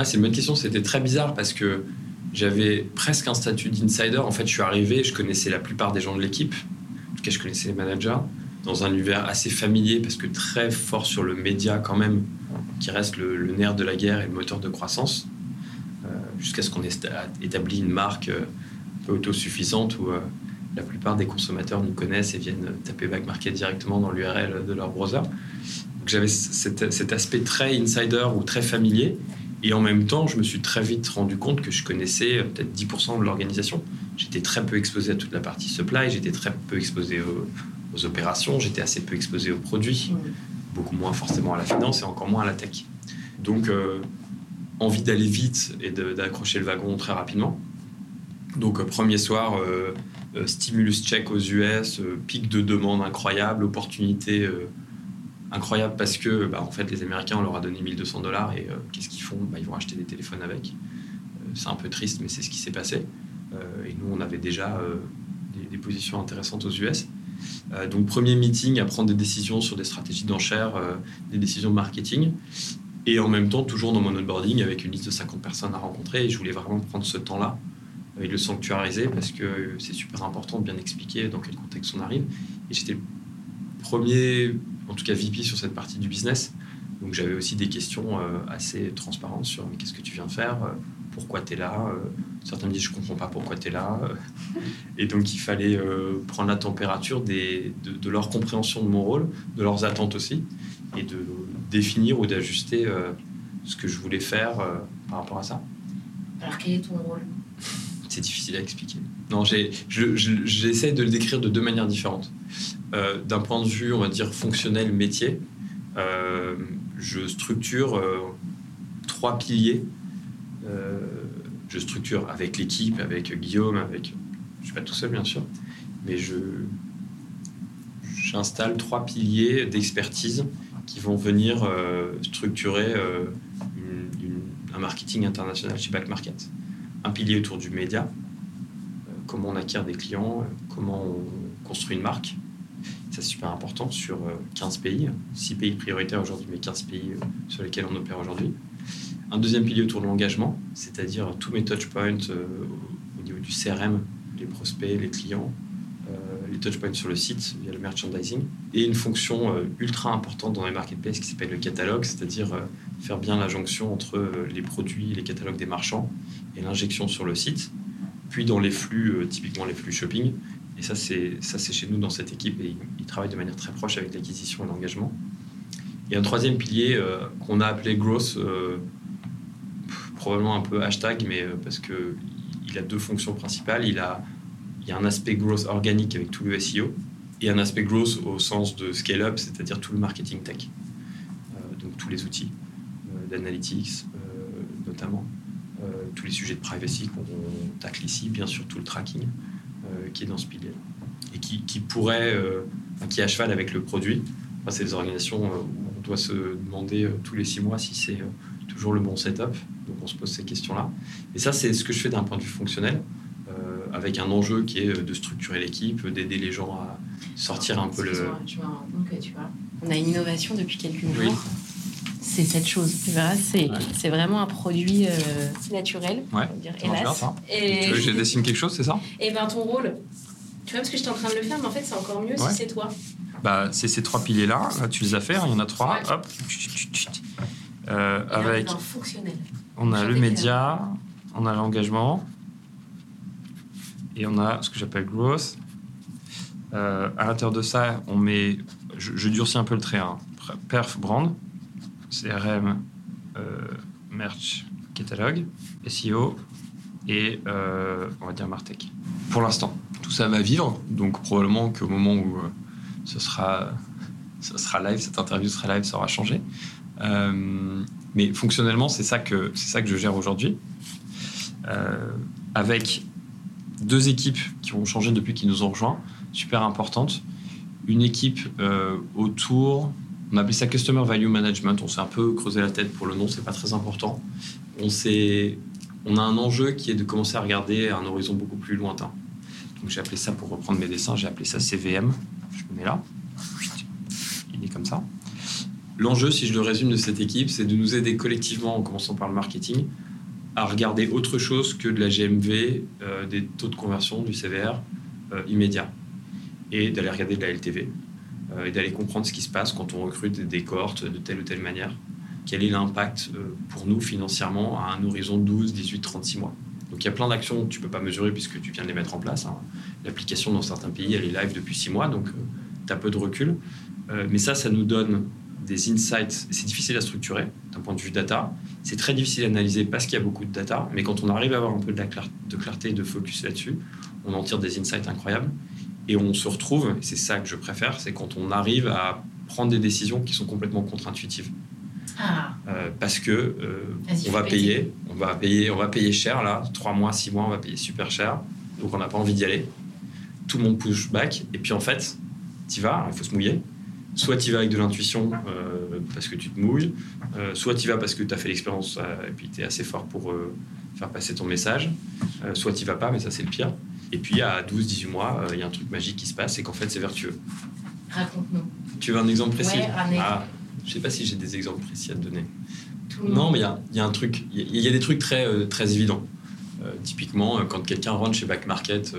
c'est une bonne question. C'était très bizarre parce que j'avais presque un statut d'insider. En fait, je suis arrivé, je connaissais la plupart des gens de l'équipe. En tout cas, je connaissais les managers dans un univers assez familier parce que très fort sur le média quand même, qui reste le, nerf de la guerre et le moteur de croissance, euh, jusqu'à ce qu'on ait établi une marque euh, un autosuffisante où la plupart des consommateurs nous connaissent et viennent taper Back Market directement dans l'URL de leur browser j'avais cet, aspect très insider ou très familier. Et en même temps, je me suis très vite rendu compte que je connaissais euh, peut-être 10% de l'organisation. J'étais très peu exposé à toute la partie supply, j'étais très peu exposé aux, opérations, j'étais assez peu exposé aux produits, beaucoup moins forcément à la finance et encore moins à la tech. Donc, euh, envie d'aller vite et d'accrocher le wagon très rapidement. Donc, euh, premier soir, stimulus check aux US, pic de demande incroyable, opportunité incroyable parce que bah, en fait les Américains on leur a donné 1200 dollars et euh, qu'est-ce qu'ils font? Bah, Ils vont acheter des téléphones avec. Euh, c'est un peu triste mais c'est ce qui s'est passé. Euh, et nous on avait déjà des, positions intéressantes aux US. donc premier meeting à prendre des décisions sur des stratégies d'enchères, des décisions marketing. Et en même temps toujours dans mon onboarding avec une liste de 50 personnes à rencontrer. Et je voulais vraiment prendre ce temps-là et le sanctuariser parce que c'est super important de bien expliquer dans quel contexte on arrive. Et j'étais premier en tout cas VP sur cette partie du business. Donc j'avais aussi des questions euh, assez transparentes sur qu'est-ce que tu viens faire, euh, pourquoi tu es là? Euh, certains me disent je comprends pas pourquoi tu es là. et donc il fallait prendre la température des, de, leur compréhension de mon rôle, de leurs attentes aussi, et de définir ou d'ajuster ce que je voulais faire par rapport à ça. Alors quel est ton rôle? C'est difficile à expliquer. Non, j'essaie de le décrire de deux manières différentes. Euh, d'un point de vue, on va dire, fonctionnel, métier, euh, je structure euh, trois piliers. je structure avec l'équipe, avec Guillaume, avec... Je ne suis pas tout seul, bien sûr, mais je j'installe trois piliers d'expertise qui vont venir structurer un marketing international chez Back Market. Un pilier autour du média, comment on acquiert des clients, comment on construit une marque. C'est super important sur 15 euh, pays, 6 pays prioritaires aujourd'hui, mais 15 pays euh, sur lesquels on opère aujourd'hui. Un deuxième pilier autour de l'engagement, c'est-à-dire tous mes touchpoints euh, au niveau du CRM, les prospects, les clients, les touchpoints sur le site via le merchandising. Et une fonction ultra importante dans les marketplaces qui s'appelle le catalogue, c'est-à-dire faire bien la jonction entre les produits, les catalogues des marchands et l'injection sur le site puis dans les flux, typiquement les flux shopping, et ça, c'est, chez nous dans cette équipe et ils travaillent de manière très proche avec l'acquisition et l'engagement. Et un troisième pilier euh, qu'on a appelé growth, euh, probablement un peu hashtag, mais euh, parce qu'il a deux fonctions principales. Il, a, il y a un aspect growth organique avec tout le SEO et un aspect growth au sens de scale-up, c'est-à-dire tout le marketing tech. donc tous les outils d'analytics notamment, tous les sujets de privacy qu'on tacle ici, bien sûr tout le tracking qui est dans ce pilier et qui, qui pourrait, qui est à cheval avec le produit. c'est des organisations où on doit se demander tous les six mois si c'est toujours le bon setup. Donc on se pose ces questions-là. Et ça, c'est ce que je fais d'un point de vue fonctionnel, avec un enjeu qui est de structurer l'équipe, d'aider les gens à sortir un peu le. Tu vois, tu vois, on a une innovation depuis quelques jours. C'est cette chose. Tu c'est c'est vraiment un produit euh, naturel. Ouais. Dire, hélas. Et... Tu veux que je dessine quelque chose, c'est ça? Et eh ben ton rôle. Tu vois, parce que j'étais en train de le faire, mais en fait, c'est encore mieux si c'est toi. Bah, c'est ces trois piliers-là. tu les as fait. Hein, il y en a trois. Hop. Euh, avec. fonctionnel. On a le média, on a l'engagement, et on a ce que j'appelle growth. Euh, à l'intérieur de ça, on met, je, durcis un peu le trait, hein. perf brand, CRM, euh, merch, catalogue, SEO et euh, on va dire Martech. Pour l'instant, tout ça va vivre, donc probablement qu'au moment où ce sera, ce sera live, cette interview sera live, ça aura changé. mais fonctionnellement, c'est ça que ça que je gère aujourd'hui, avec deux équipes qui ont changé depuis qu'ils nous ont rejoints super importante. Une équipe euh, autour, on appelle ça Customer Value Management. On s'est un peu creusé la tête pour le nom, c'est pas très important. On, on a un enjeu qui est de commencer à regarder à un horizon beaucoup plus lointain. Donc j'ai appelé ça, pour reprendre mes dessins, j'ai appelé ça CVM. Je me mets là. Il est comme ça. L'enjeu, si je le résume de cette équipe, c'est de nous aider collectivement, en commençant par le marketing, à regarder autre chose que de la GMV, euh, des taux de conversion, du CVR euh, immédiat et d'aller regarder de la LTV et d'aller comprendre ce qui se passe quand on recrute des cohortes de telle ou telle manière. Quel est l'impact euh, pour nous financièrement à un horizon 12, 18, 36 mois? Donc il y a plein d'actions que tu ne peux pas mesurer puisque tu viens de les mettre en place. Hein. L'application dans certains pays, elle est live depuis 6 mois, donc euh, tu as peu de recul. mais ça, ça nous donne des insights. C'est difficile à structurer d'un point de vue data. C'est très difficile à analyser parce qu'il y a beaucoup de data. Mais quand on arrive à avoir un peu de, de clarté et de focus là-dessus, on en tire des insights incroyables. Et on se retrouve, et c'est ça que je préfère, c'est quand on arrive à prendre des décisions qui sont complètement contre-intuitives. Ah. Euh, parce que euh, on va payer, on va payer, on va payer cher là, trois mois, six mois, on va payer super cher. Donc on n'a pas envie d'y aller. Tout le monde push back. Et puis en fait, tu vas, il faut se mouiller. Soit tu vas avec de l'intuition euh, parce que tu te mouilles, soit tu vas parce que tu as fait l'expérience et puis tu es assez fort pour faire passer ton message, soit tu vas pas, mais ça c'est le pire. Et puis à 12-18 mois, euh, il y a un truc magique qui se passe, et qu'en fait c'est vertueux. Raconte-nous. Tu veux un exemple précis ouais, ah, Je sais pas si j'ai des exemples précis à te donner. non, mais il y a, un truc, il y, a des trucs très, euh, très évidents. Euh, typiquement, quand quelqu'un rentre chez Back Market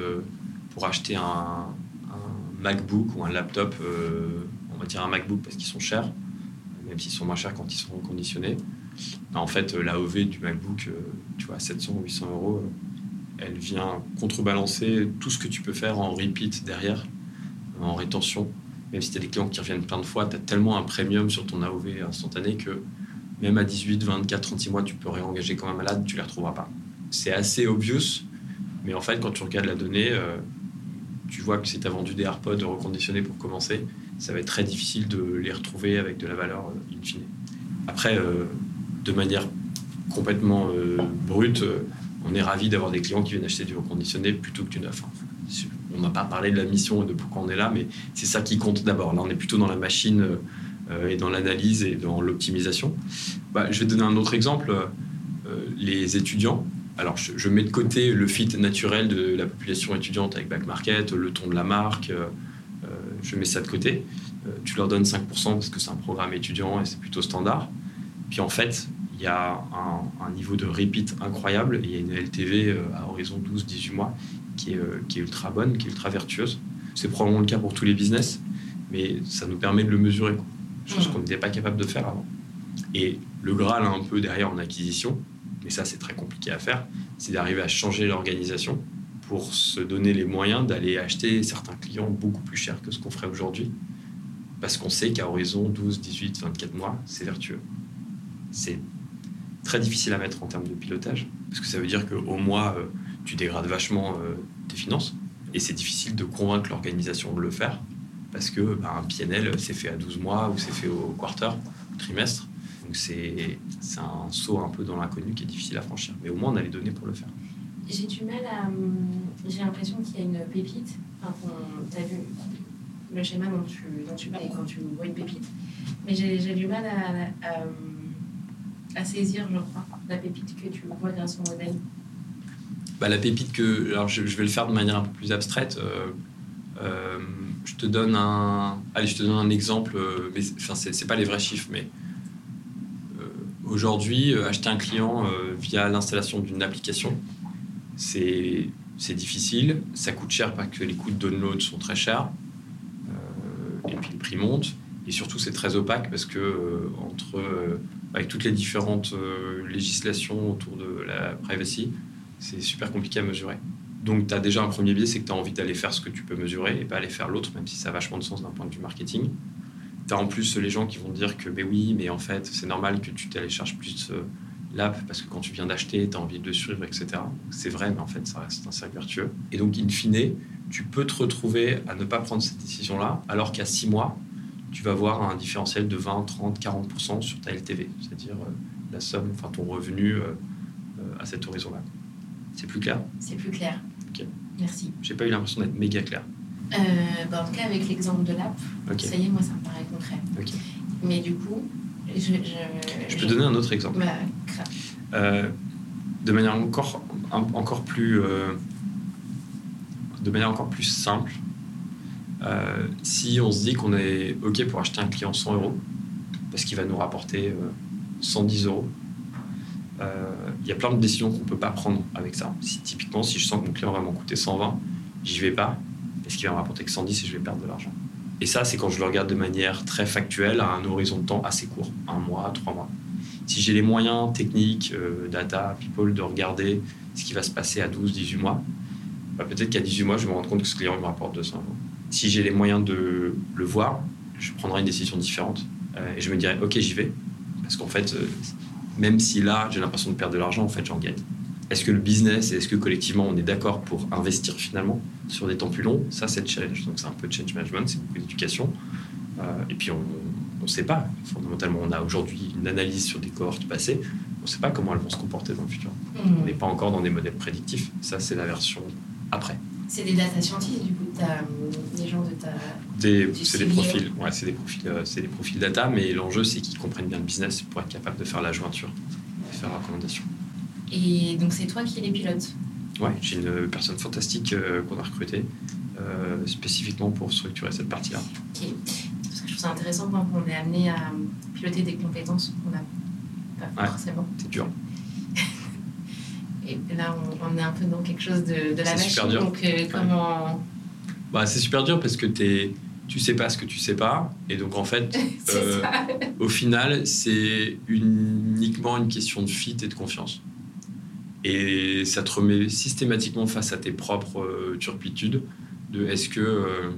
pour acheter un, MacBook ou un laptop, on va dire un MacBook parce qu'ils sont chers, même s'ils sont moins chers quand ils sont reconditionnés. En fait, l'AOV du MacBook, tu vois, 700 ou 800 euros, elle vient contrebalancer tout ce que tu peux faire en repeat derrière, en rétention. Même si tu as des clients qui reviennent plein de fois, tu as tellement un premium sur ton AOV instantané que même à 18, 24, 36 mois, tu peux réengager comme un malade, tu ne les retrouveras pas. C'est assez obvious, mais en fait, quand tu regardes la donnée, euh, tu vois que si tu as vendu des AirPods reconditionnés pour commencer, ça va être très difficile de les retrouver avec de la valeur euh, in fine. Après, euh, de manière complètement brute, on est ravi d'avoir des clients qui viennent acheter du reconditionné plutôt que du neuf. On n'a pas parlé de la mission et de pourquoi on est là, mais c'est ça qui compte d'abord. Là, on est plutôt dans la machine euh, et dans l'analyse et dans l'optimisation. Bah, je vais donner un autre exemple. Euh, les étudiants. Alors, je, mets de côté le fit naturel de la population étudiante avec Back Market, le ton de la marque. Euh, je mets ça de côté. tu leur donnes 5% parce que c'est un programme étudiant et c'est plutôt standard. Puis en fait, il y a un, niveau de repeat incroyable et il y a une LTV euh, à horizon 12-18 mois qui est, euh, qui est, ultra bonne, qui est ultra vertueuse. C'est probablement le cas pour tous les business, mais ça nous permet de le mesurer, chose mmh. qu'on n'était pas capable de faire avant. Et le Graal un peu derrière en acquisition, mais ça c'est très compliqué à faire, c'est d'arriver à changer l'organisation pour se donner les moyens d'aller acheter certains clients beaucoup plus cher que ce qu'on ferait aujourd'hui, parce qu'on sait qu'à horizon 12, 18, 24 mois, c'est vertueux. C'est très difficile à mettre en termes de pilotage, parce que ça veut dire qu'au mois, euh, tu dégrades vachement euh, tes finances, et c'est difficile de convaincre l'organisation de le faire, parce que bah, un PNL, c'est fait à 12 mois, ou c'est fait au quarter, au trimestre. Donc c'est un saut un peu dans l'inconnu qui est difficile à franchir. Mais au moins, on a les données pour le faire. J'ai du mal à. Hum, j'ai l'impression qu'il y a une pépite. Enfin, tu as vu le schéma dont tu, dont tu parles quand tu vois une pépite. Mais j'ai du mal à, à, saisir, je crois, la pépite que tu vois grâce au modèle. Bah, la pépite que. Alors, je, vais le faire de manière un peu plus abstraite. Euh, euh, je te donne un. Allez, je te donne un exemple. Euh, mais enfin, c'est pas les vrais chiffres, mais. Aujourd'hui, acheter un client via l'installation d'une application, c'est difficile, ça coûte cher parce que les coûts de download sont très chers, et puis le prix monte. Et surtout, c'est très opaque parce que, euh, entre, euh, avec toutes les différentes euh, législations autour de la privacy, c'est super compliqué à mesurer. Donc, tu as déjà un premier biais, c'est que tu as envie d'aller faire ce que tu peux mesurer et pas aller faire l'autre, même si ça a vachement de sens d'un point de vue marketing. Tu as en plus les gens qui vont dire que, ben oui, mais en fait, c'est normal que tu télécharges plus l'app parce que quand tu viens d'acheter, tu as envie de suivre, etc. C'est vrai, mais en fait, ça reste un cercle vertueux. Et donc, in fine, tu peux te retrouver à ne pas prendre cette décision-là, alors qu'à six mois, tu vas voir un différentiel de 20, 30, 40% sur ta LTV, c'est-à-dire euh, la somme, enfin ton revenu euh, euh, à cet horizon-là. C'est plus clair? C'est plus clair. Ok. Merci. J'ai pas eu l'impression d'être méga clair. Bah, en tout cas, avec l'exemple de l'app, ça y est, moi, ça me paraît concret. Mais du coup, je, je, peux donner un autre exemple. Bah, de manière encore, encore plus, de manière encore plus simple, euh, si on se dit qu'on est OK pour acheter un client 100 euros, parce qu'il va nous rapporter 110 euh, euros, euh, il y a plein de décisions qu'on ne peut pas prendre avec ça. Si, typiquement, si je sens que mon client va m'en coûter 120, j'y vais pas, parce qu'il va me rapporter que 110 et je vais perdre de l'argent. Et ça, c'est quand je le regarde de manière très factuelle, à un horizon de temps assez court, un mois, trois mois. Si j'ai les moyens techniques, data, people, de regarder ce qui va se passer à 12, 18 mois, bah, peut-être qu'à 18 mois, je vais me rendre compte que ce client me rapporte 200 euros si j'ai les moyens de le voir, je prendrai une décision différente euh, et je me dirai ok j'y vais parce qu'en fait euh, même si là j'ai l'impression de perdre de l'argent en fait j'en gagne. Est-ce que le business et est-ce que collectivement on est d'accord pour investir finalement sur des temps plus longs? Ça c'est le challenge. Donc c'est un peu de change management, c'est beaucoup d'éducation. Euh, et puis on ne sait pas. Fondamentalement on a aujourd'hui une analyse sur des cohortes passées. On ne sait pas comment elles vont se comporter dans le futur. Mmh. On n'est pas encore dans des modèles prédictifs. Ça c'est la version après. C'est des data scientists, du coup, des gens de ta. c'est des profils, ouais, c'est des profils, euh, c'est des profils data, mais l'enjeu c'est qu'ils comprennent bien le business pour être capable de faire la jointure, et faire la recommandation. Et donc c'est toi qui les pilotes? Ouais, j'ai une personne fantastique euh, qu'on a recrutée euh, spécifiquement pour structurer cette partie-là. Ok. Parce que je trouve ça intéressant quand on est amené à piloter des compétences qu'on n'a pas forcément. C'est dur. Et là, on, est un peu dans quelque chose de, de la machine. Dur. Donc, euh, comment. Bah, c'est super dur parce que es, tu sais pas ce que tu sais pas. Et donc, en fait, euh, au final, c'est uniquement une question de fit et de confiance. Et ça te remet systématiquement face à tes propres euh, turpitudes de est-ce que,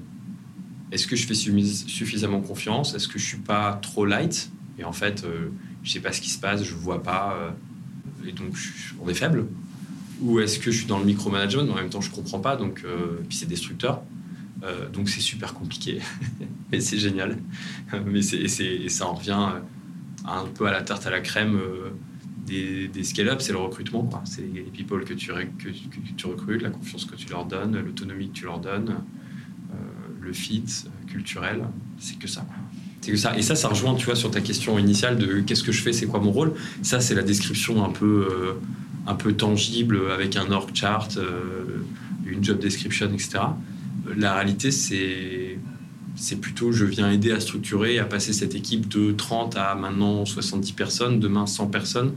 est-ce que je fais suffisamment confiance? Est-ce que je suis pas trop light? Et en fait, je sais pas ce qui se passe, je vois pas. et donc, on est faible ou est-ce que je suis dans le micromanagement, mais en même temps je comprends pas, donc euh, puis c'est destructeur. Euh, donc c'est super compliqué, mais c'est génial. mais c'est, ça en revient un peu à la tarte à la crème euh, des, des scale-up, c'est le recrutement. C'est les people que tu, que, tu recrutes, la confiance que tu leur donnes, l'autonomie que tu leur donnes, le fit culturel, c'est que ça. C'est que ça. Et ça, ça rejoint, tu vois, sur ta question initiale de qu'est-ce que je fais, c'est quoi mon rôle? Ça, c'est la description un peu un peu tangible avec un org chart, euh, une job description, etc. La réalité, c'est plutôt je viens aider à structurer, à passer cette équipe de 30 à maintenant 70 personnes, demain 100 personnes,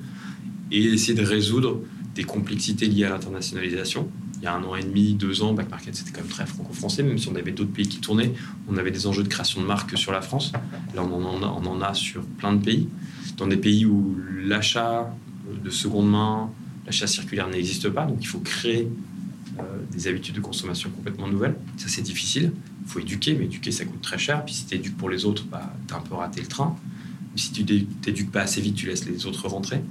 et essayer de résoudre des complexités liées à l'internationalisation. Il y a un an et demi, deux ans, Back Market, c'était quand même très franco-français, même si on avait d'autres pays qui tournaient. On avait des enjeux de création de marque sur la France. Là, on en a sur plein de pays. Dans des pays où l'achat de seconde main, l'achat circulaire n'existe pas, donc il faut créer euh, des habitudes de consommation complètement nouvelles. Ça, c'est difficile. Il faut éduquer, mais éduquer, ça coûte très cher. Puis si tu éduques pour les autres, bah, tu as un peu raté le train. si tu t'éduques pas assez vite, tu laisses les autres rentrer.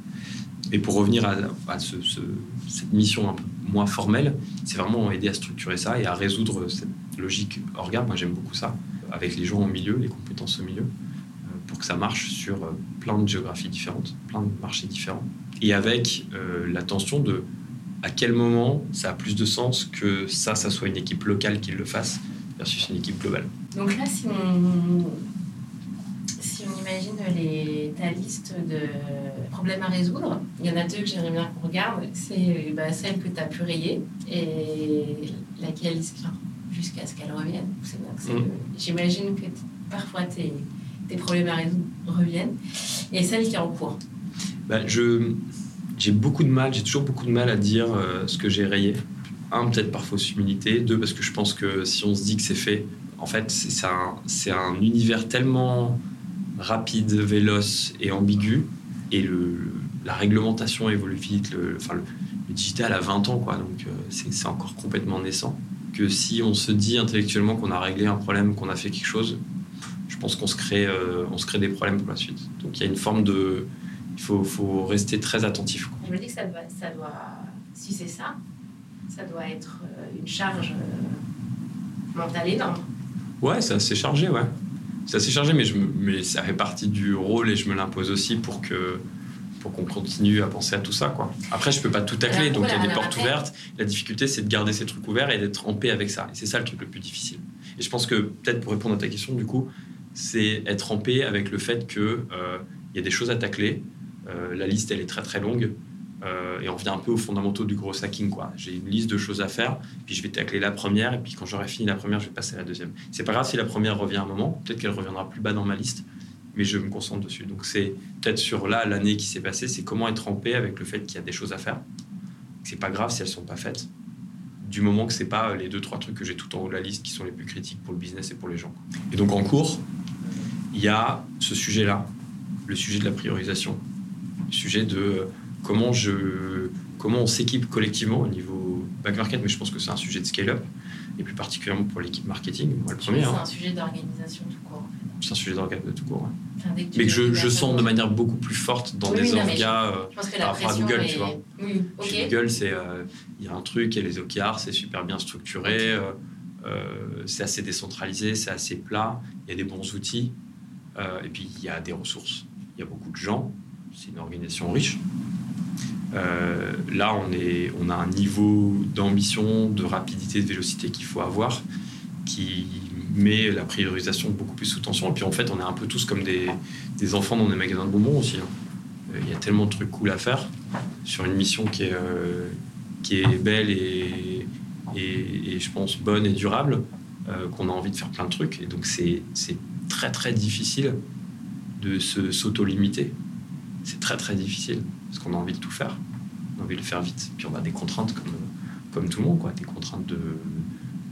Et pour revenir à, cette mission un peu moins formelle, c'est vraiment aider à structurer ça et à résoudre cette logique organe. Moi, j'aime beaucoup ça, avec les gens au milieu, les compétences au milieu pour que ça marche sur euh, plein de géographies différentes, plein de marchés différents. Et avec euh, l'attention de à quel moment ça a plus de sens que ça, ça soit une équipe locale qui le fasse versus une équipe globale. Donc là, si on, si on imagine les, ta liste de problèmes à résoudre, il y en a deux que j'aimerais bien qu'on regarde. C'est bah, celle que tu as pu rayer et laquelle jusqu'à ce qu'elle revienne. Mm. J'imagine que parfois tes, tes problèmes à résoudre reviennent. Et celle qui est en cours. Bah, je, j'ai beaucoup de mal, j'ai toujours beaucoup de mal à dire euh, ce que j'ai rayé. Un, peut-être par fausse humilité. Deux, parce que je pense que si on se dit que c'est fait, en fait, c'est un, c'est un univers tellement rapide, véloce et ambigu. Et le, la réglementation évolue vite. Le, enfin, le, digital a 20 ans, quoi, donc euh, c'est, encore complètement naissant. Que si on se dit intellectuellement qu'on a réglé un problème, qu'on a fait quelque chose, pense qu'on se crée, euh, on se crée des problèmes pour la suite. Donc il y a une forme de, il faut, faut rester très attentif. Je me dis que ça doit, ça doit si c'est ça, ça doit être euh, une charge euh, mentale énorme. Ouais, c'est assez chargé, ouais. C'est assez chargé, mais, je, mais ça fait partie du rôle et je me l'impose aussi pour que pour qu'on continue à penser à tout ça. Quoi. Après, je peux pas tout tacler, donc il y a des portes ouvertes. La difficulté, c'est de garder ces trucs ouverts et d'être en paix avec ça. Et c'est ça le truc le plus difficile. Et je pense que, peut-être pour répondre à ta question, du coup, c'est être en paix avec le fait qu'il euh, y a des choses à tacler. Euh, la liste, elle est très très longue. Euh, et on revient un peu aux fondamentaux du gros hacking. J'ai une liste de choses à faire, puis je vais tacler la première, et puis quand j'aurai fini la première, je vais passer à la deuxième. C'est pas grave si la première revient un moment, peut-être qu'elle reviendra plus bas dans ma liste, mais je me concentre dessus. Donc c'est peut-être sur là, l'année qui s'est passée, c'est comment être en paix avec le fait qu'il y a des choses à faire. C'est pas grave si elles sont pas faites, du moment que c'est pas les deux trois trucs que j'ai tout en haut de la liste qui sont les plus critiques pour le business et pour les gens. Et donc en cours, il y a ce sujet-là, le sujet de la priorisation, le sujet de comment, je, comment on s'équipe collectivement au niveau back market, mais je pense que c'est un sujet de scale-up, et plus particulièrement pour l'équipe marketing, moi le premier. C'est hein. un sujet d'organisation tout court. C'est un sujet d'organisation tout court, mais que je, je sens de manière beaucoup plus forte dans des orgas euh, par rapport à Google, tu vois. Chez Google, c'est euh, il y a un truc, il y a les OKR, c'est super bien structuré, euh, c'est assez décentralisé, c'est assez plat, il y a des bons outils. Euh, et puis, il y a des ressources. Il y a beaucoup de gens. C'est une organisation riche. Euh, là, on, est, on a un niveau d'ambition, de rapidité, de vélocité qu'il faut avoir, qui met la priorisation beaucoup plus sous tension. Et puis, en fait, on est un peu tous comme des, des enfants dans des magasins de bonbons aussi. Hein. Euh, il y a tellement de trucs cool à faire sur une mission qui est, qui est belle et, et, je pense, bonne et durable, qu'on a envie de faire plein de trucs. Et donc, c'est très très difficile de s'auto-limiter. C'est très très difficile parce qu'on a envie de tout faire. On a envie de le faire vite. Puis on a des contraintes comme, comme tout le monde, quoi. des contraintes de,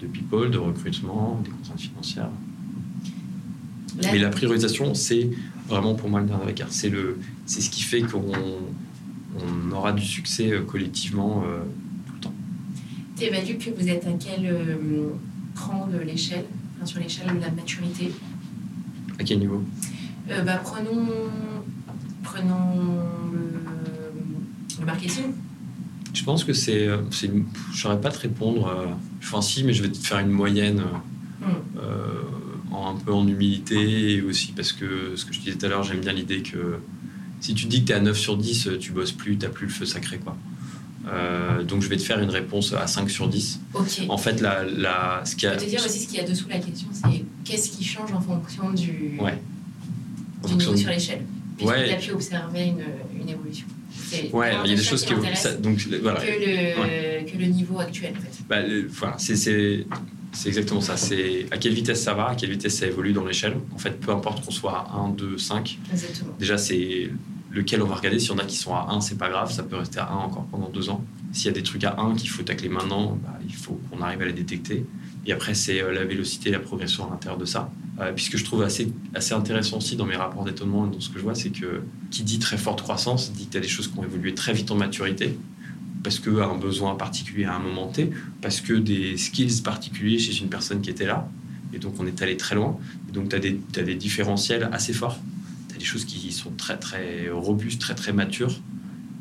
de people, de recrutement, des contraintes financières. Mais la priorisation, c'est vraiment pour moi le dernier écart. C'est, le, c'est ce qui fait qu'on on aura du succès euh, collectivement euh, tout le temps. Tu évalues que vous êtes à quel euh, cran de l'échelle, sur l'échelle de la maturité? À quel niveau? Euh, bah, Prenons, prenons le, marketing. Je pense que c'est. Je ne saurais pas te répondre. Euh, enfin, si, mais je vais te faire une moyenne hmm. en, un peu en humilité et aussi parce que ce que je disais tout à l'heure, j'aime bien l'idée que si tu dis que tu es à 9 sur 10, tu bosses plus, tu n'as plus le feu sacré. quoi. donc je vais te faire une réponse à 5 sur 10. En fait, la, la, ce qui a... Je vais te dire aussi ce qu'il y a dessous la question, c'est qu'est-ce qui change en fonction du, ouais. du niveau sur l'échelle? Puisque ouais. tu as pu observer une, une évolution. Ouais, il y a des choses qui, ça, donc voilà. que, le, que le niveau actuel en fait. Bah, voilà, c'est exactement ça. C'est à quelle vitesse ça va, à quelle vitesse ça évolue dans l'échelle. En fait, peu importe qu'on soit à 1, 2, 5. Exactement. Déjà, c'est lequel on va regarder. S'il y en a qui sont à 1, c'est pas grave, ça peut rester à 1 encore pendant 2 ans. S'il y a des trucs à 1 qu'il faut tacler maintenant, bah, il faut qu'on arrive à les détecter. Et après, c'est euh, la vélocité, la progression à l'intérieur de ça. Euh, puisque je trouve assez, assez intéressant aussi dans mes rapports d'étonnement et dans ce que je vois, c'est que qui dit très forte croissance dit que tu as des choses qui ont évolué très vite en maturité, parce a un besoin particulier à un moment T, parce que des skills particuliers chez une personne qui était là, et donc on est allé très loin. Et donc tu as, as, des différentiels assez forts. Tu as des choses qui sont très très robustes, très très matures,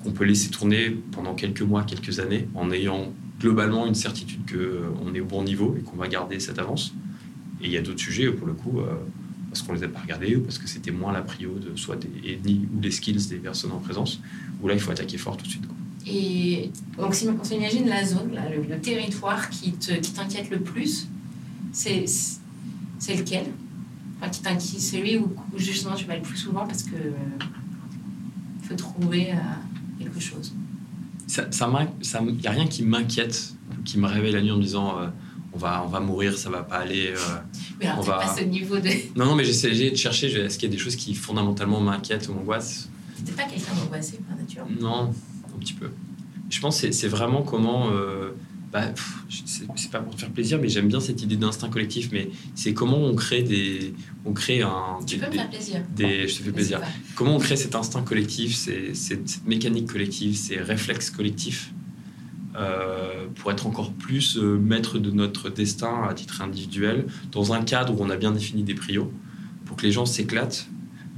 qu'on peut laisser tourner pendant quelques mois, quelques années, en ayant globalement une certitude qu'on est au bon niveau et qu'on va garder cette avance. Et il y a d'autres sujets, pour le coup, euh, parce qu'on les a pas regardés ou parce que c'était moins la prio de soit des ou des skills des personnes en présence, où là il faut attaquer fort tout de suite. Et donc si on s'imagine la zone, le, territoire qui t'inquiète le plus, c'est lequel? Enfin, qui t'inquiète, celui où, justement tu vas le plus souvent parce que faut trouver euh, quelque chose. Ça, ça, il n'y a rien qui m'inquiète, qui me réveille la nuit en me disant euh, on va, on va mourir, ça va pas aller. Euh, mais alors, on va... pas ce niveau de. Non, non, mais j'essaie de chercher est-ce qu'il y a des choses qui fondamentalement m'inquiètent ou m'angoissent? T'es pas quelqu'un d'angoissé par nature? Non, un petit peu. Je pense que c'est vraiment comment. Euh, bah, c'est pas pour te faire plaisir, mais j'aime bien cette idée d'instinct collectif. Mais c'est comment on crée des, on crée un. Tu peux me faire plaisir. Des, je te fais plaisir. Comment on crée cet instinct collectif, cette mécanique collective, ces réflexes collectifs euh, pour être encore plus euh, maître de notre destin à titre individuel, dans un cadre où on a bien défini des prios, pour que les gens s'éclatent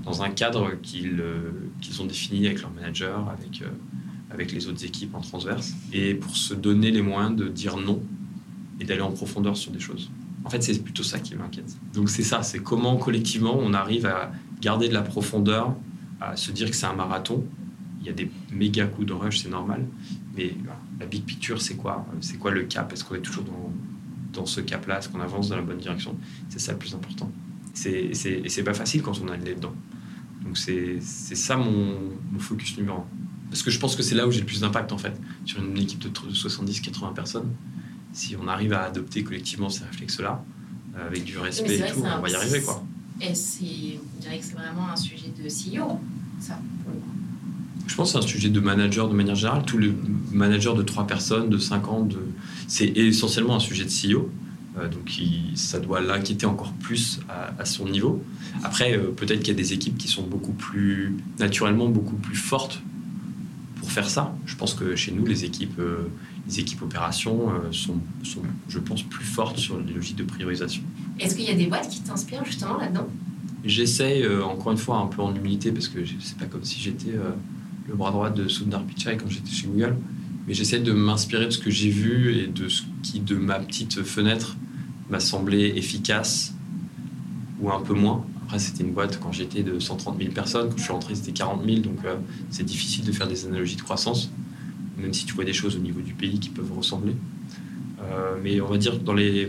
dans un cadre qu'ils euh, qu'ils ont défini avec leur manager, avec, avec les autres équipes en transverse, et pour se donner les moyens de dire non et d'aller en profondeur sur des choses. En fait, c'est plutôt ça qui m'inquiète. Donc c'est ça, c'est comment collectivement on arrive à garder de la profondeur, à se dire que c'est un marathon. Il y a des méga coups de rush, c'est normal, mais la big picture, c'est quoi C'est quoi le cap? Est-ce qu'on est toujours dans, dans ce cap-là? Est-ce qu'on avance dans la bonne direction? C'est ça le plus important. C'est, et c'est pas facile quand on a le dedans. Donc c'est, ça mon, mon, focus numéro un. Parce que je pense que c'est là où j'ai le plus d'impact en fait. Sur une équipe de 70-80 personnes, si on arrive à adopter collectivement ces réflexes-là, euh, avec du respect et tout, on va y arriver quoi. Et c'est, on dirait que c'est vraiment un sujet de CEO, ça, je pense que c'est un sujet de manager de manière générale. Tous les managers de trois personnes, de 50, de... c'est essentiellement un sujet de CEO. Euh, donc ça doit l'inquiéter encore plus à, son niveau. Après, euh, peut-être qu'il y a des équipes qui sont beaucoup plus, naturellement, beaucoup plus fortes pour faire ça. Je pense que chez nous, les équipes, euh, les équipes opérations sont, sont, je pense, plus fortes sur les logiques de priorisation. Est-ce qu'il y a des boîtes qui t'inspirent justement là-dedans? J'essaye, encore une fois, un peu en humilité, parce que c'est pas comme si j'étais le bras droit de Sundar Pichai quand j'étais chez Google. Mais j'essaie de m'inspirer de ce que j'ai vu et de ce qui, de ma petite fenêtre, m'a semblé efficace ou un peu moins. C'était une boîte quand j'étais de 130 000 personnes. Quand je suis rentré, c'était 40 000. Donc, euh, c'est difficile de faire des analogies de croissance, même si tu vois des choses au niveau du pays qui peuvent ressembler. Euh, mais on va dire dans les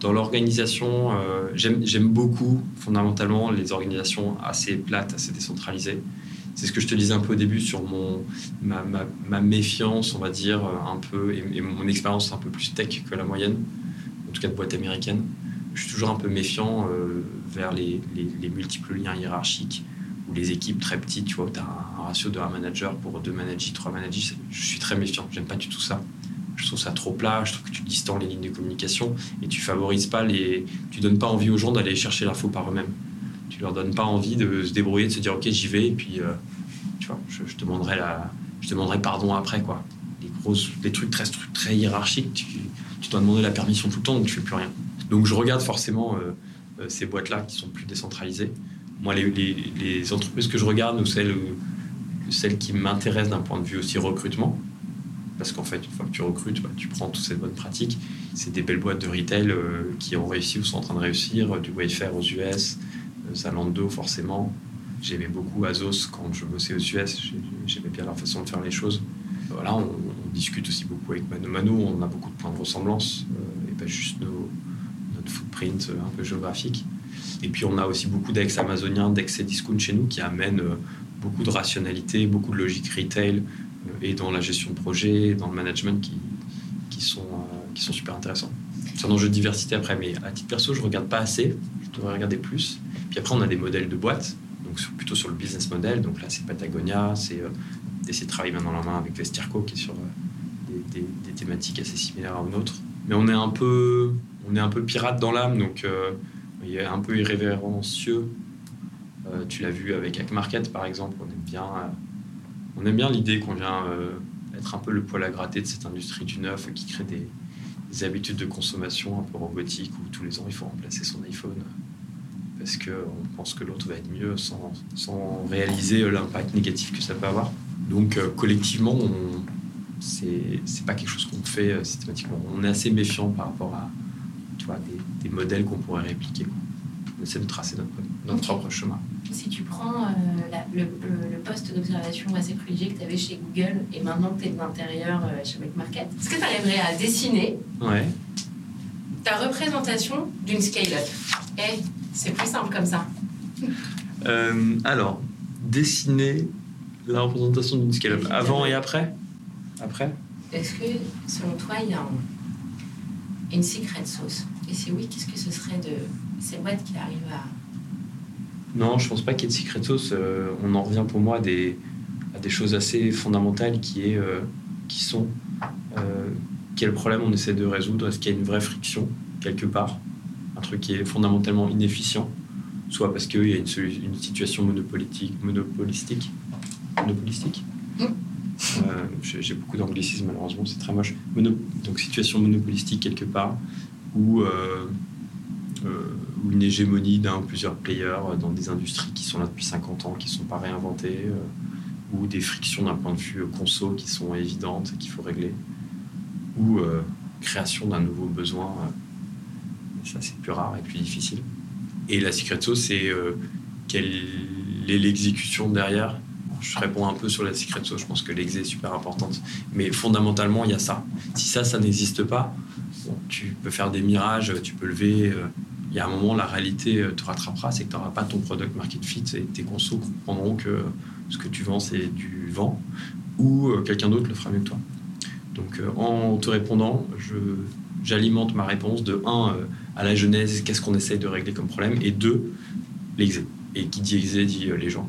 dans l'organisation, euh, j'aime beaucoup fondamentalement les organisations assez plates, assez décentralisées c'est ce que je te disais un peu au début sur mon, ma, méfiance, on va dire, un peu, et, mon expérience un peu plus tech que la moyenne, en tout cas de boîte américaine. Je suis toujours un peu méfiant euh, vers les, multiples liens hiérarchiques ou les équipes très petites, tu vois, tu as un, ratio de un manager pour deux managers, trois managers. Je suis très méfiant, j'aime pas du tout ça. Je trouve ça trop plat, je trouve que tu distends les lignes de communication et tu favorises pas les. Tu donnes pas envie aux gens d'aller chercher l'info par eux-mêmes tu leur donnes pas envie de se débrouiller, de se dire ok j'y vais et puis euh, tu vois, je, je, demanderai la, je demanderai pardon après quoi. Les grosses, les trucs très très hiérarchiques, tu, tu, dois demander la permission tout le temps donc tu fais plus rien. Donc je regarde forcément euh, euh, ces boîtes là qui sont plus décentralisées. Moi les, entreprises que je regarde ou celles, qui m'intéressent d'un point de vue aussi recrutement, parce qu'en fait, une fois que tu recrutes, bah, tu prends toutes ces bonnes pratiques. C'est des belles boîtes de retail qui ont réussi ou sont en train de réussir, du Wayfair aux US, Zalando forcément. J'aimais beaucoup Azos quand je bossais aux US, j'aimais bien leur façon de faire les choses. Voilà, on, discute aussi beaucoup avec Mano Mano, on a beaucoup de points de ressemblance, euh, et pas juste nos, notre footprint euh, un peu géographique. Et puis on a aussi beaucoup d'ex-amazoniens, d'ex-discount chez nous qui amènent euh, beaucoup de rationalité, beaucoup de logique retail, et dans la gestion de projet, dans le management qui, qui, sont, qui sont super intéressants. C'est un enjeu de diversité après, mais à titre perso, je regarde pas assez, je devrais regarder plus. Puis après, on a des modèles de boîtes, donc plutôt sur le business model. Donc là, c'est Patagonia, c'est euh, d'essayer de travailler main dans la main avec Vestirco, qui est sur euh, des, thématiques assez similaires à une autre. Mais on est un peu, on est un peu pirate dans l'âme, donc euh, il est un peu irrévérencieux. tu l'as vu avec Hack Market, par exemple. On aime bien, aime bien l'idée qu'on vient être un peu le poil à gratter de cette industrie du neuf qui crée des, des habitudes de consommation un peu robotiques où tous les ans il faut remplacer son iPhone parce qu'on pense que l'autre va être mieux sans, sans réaliser l'impact négatif que ça peut avoir. Donc euh, collectivement, c'est pas quelque chose qu'on fait euh, systématiquement. On est assez méfiant par rapport à tu vois, des, des modèles qu'on pourrait répliquer. on essaie de tracer notre, propre chemin. Si tu prends euh, le, poste d'observation assez privilégié que tu avais chez Google et maintenant que tu es de l'intérieur euh, chez Market, est-ce que tu arriverais à dessiner ta représentation d'une scale-up? Eh, c'est plus simple comme ça. Euh, alors, dessiner la représentation d'une scale-up avant et après? Après? Est-ce que, selon toi, il y a une secret sauce Et si oui, qu'est-ce que ce serait de ces boîtes qui arrivent à. Non, je pense pas qu'il y ait de secret sauce. Euh, on en revient pour moi à des, à des choses assez fondamentales qui, est, euh, qui sont quel problème on essaie de résoudre? Est-ce qu'il y a une vraie friction quelque part? Un truc qui est fondamentalement inefficient soit parce qu'il y a une, une, situation monopolistique, monopolistique, monopolistique? Mm. Euh, j'ai beaucoup d'anglicisme malheureusement, c'est très moche. donc situation monopolistique quelque part, ou euh, euh, une hégémonie d'un ou plusieurs players dans des industries qui sont là depuis 50 ans, qui ne sont pas réinventées, ou des frictions d'un point de vue conso qui sont évidentes et qu'il faut régler, ou création d'un nouveau besoin. ça c'est plus rare et plus difficile. Et la secret sauce, c'est euh, quelle est l'exécution derrière. Je réponds un peu sur la secret sauce, je pense que l'exé est super importante. Mais fondamentalement, il y a ça. Si ça, ça n'existe pas, tu peux faire des mirages, tu peux lever. Euh, il y a un moment, la réalité euh, te rattrapera, c'est que tu n'auras pas ton product market fit et tes consos comprendront que ce que tu vends, c'est du vent ou quelqu'un d'autre le fera mieux que toi. Donc, en te répondant, j'alimente ma réponse de 1 à la genèse, qu'est-ce qu'on essaye de régler comme problème, et deux, l'exé. Et qui dit exé dit euh, les gens.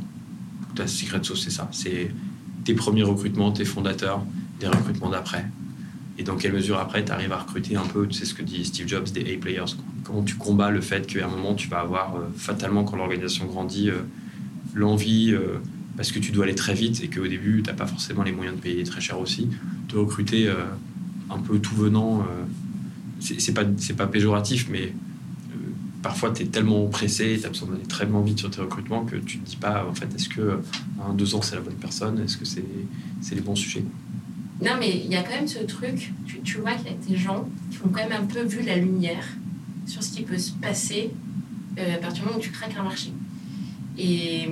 Ta secret sauce, c'est ça. C'est tes premiers recrutements, tes fondateurs, des recrutements d'après. Et dans quelle mesure après, tu arrives à recruter un peu, sais ce que dit Steve Jobs, des A-players. Comment tu combats le fait qu'à un moment, tu vas avoir, euh, fatalement, quand l'organisation grandit, euh, l'envie, parce que tu dois aller très vite et qu'au début, tu n'as pas forcément les moyens de payer très cher aussi, de recruter un peu tout venant c'est pas, pas péjoratif, mais euh, parfois tu es tellement pressé, tu as besoin d'aller très vite sur tes recrutements que tu te dis pas, en fait, est-ce que deux ans c'est la bonne personne? Est-ce que c'est les bons sujets? Non, mais il y a quand même ce truc, tu, tu vois qu'il y a des gens qui ont quand même un peu vu la lumière sur ce qui peut se passer euh, à partir du moment où tu craques un marché. Et,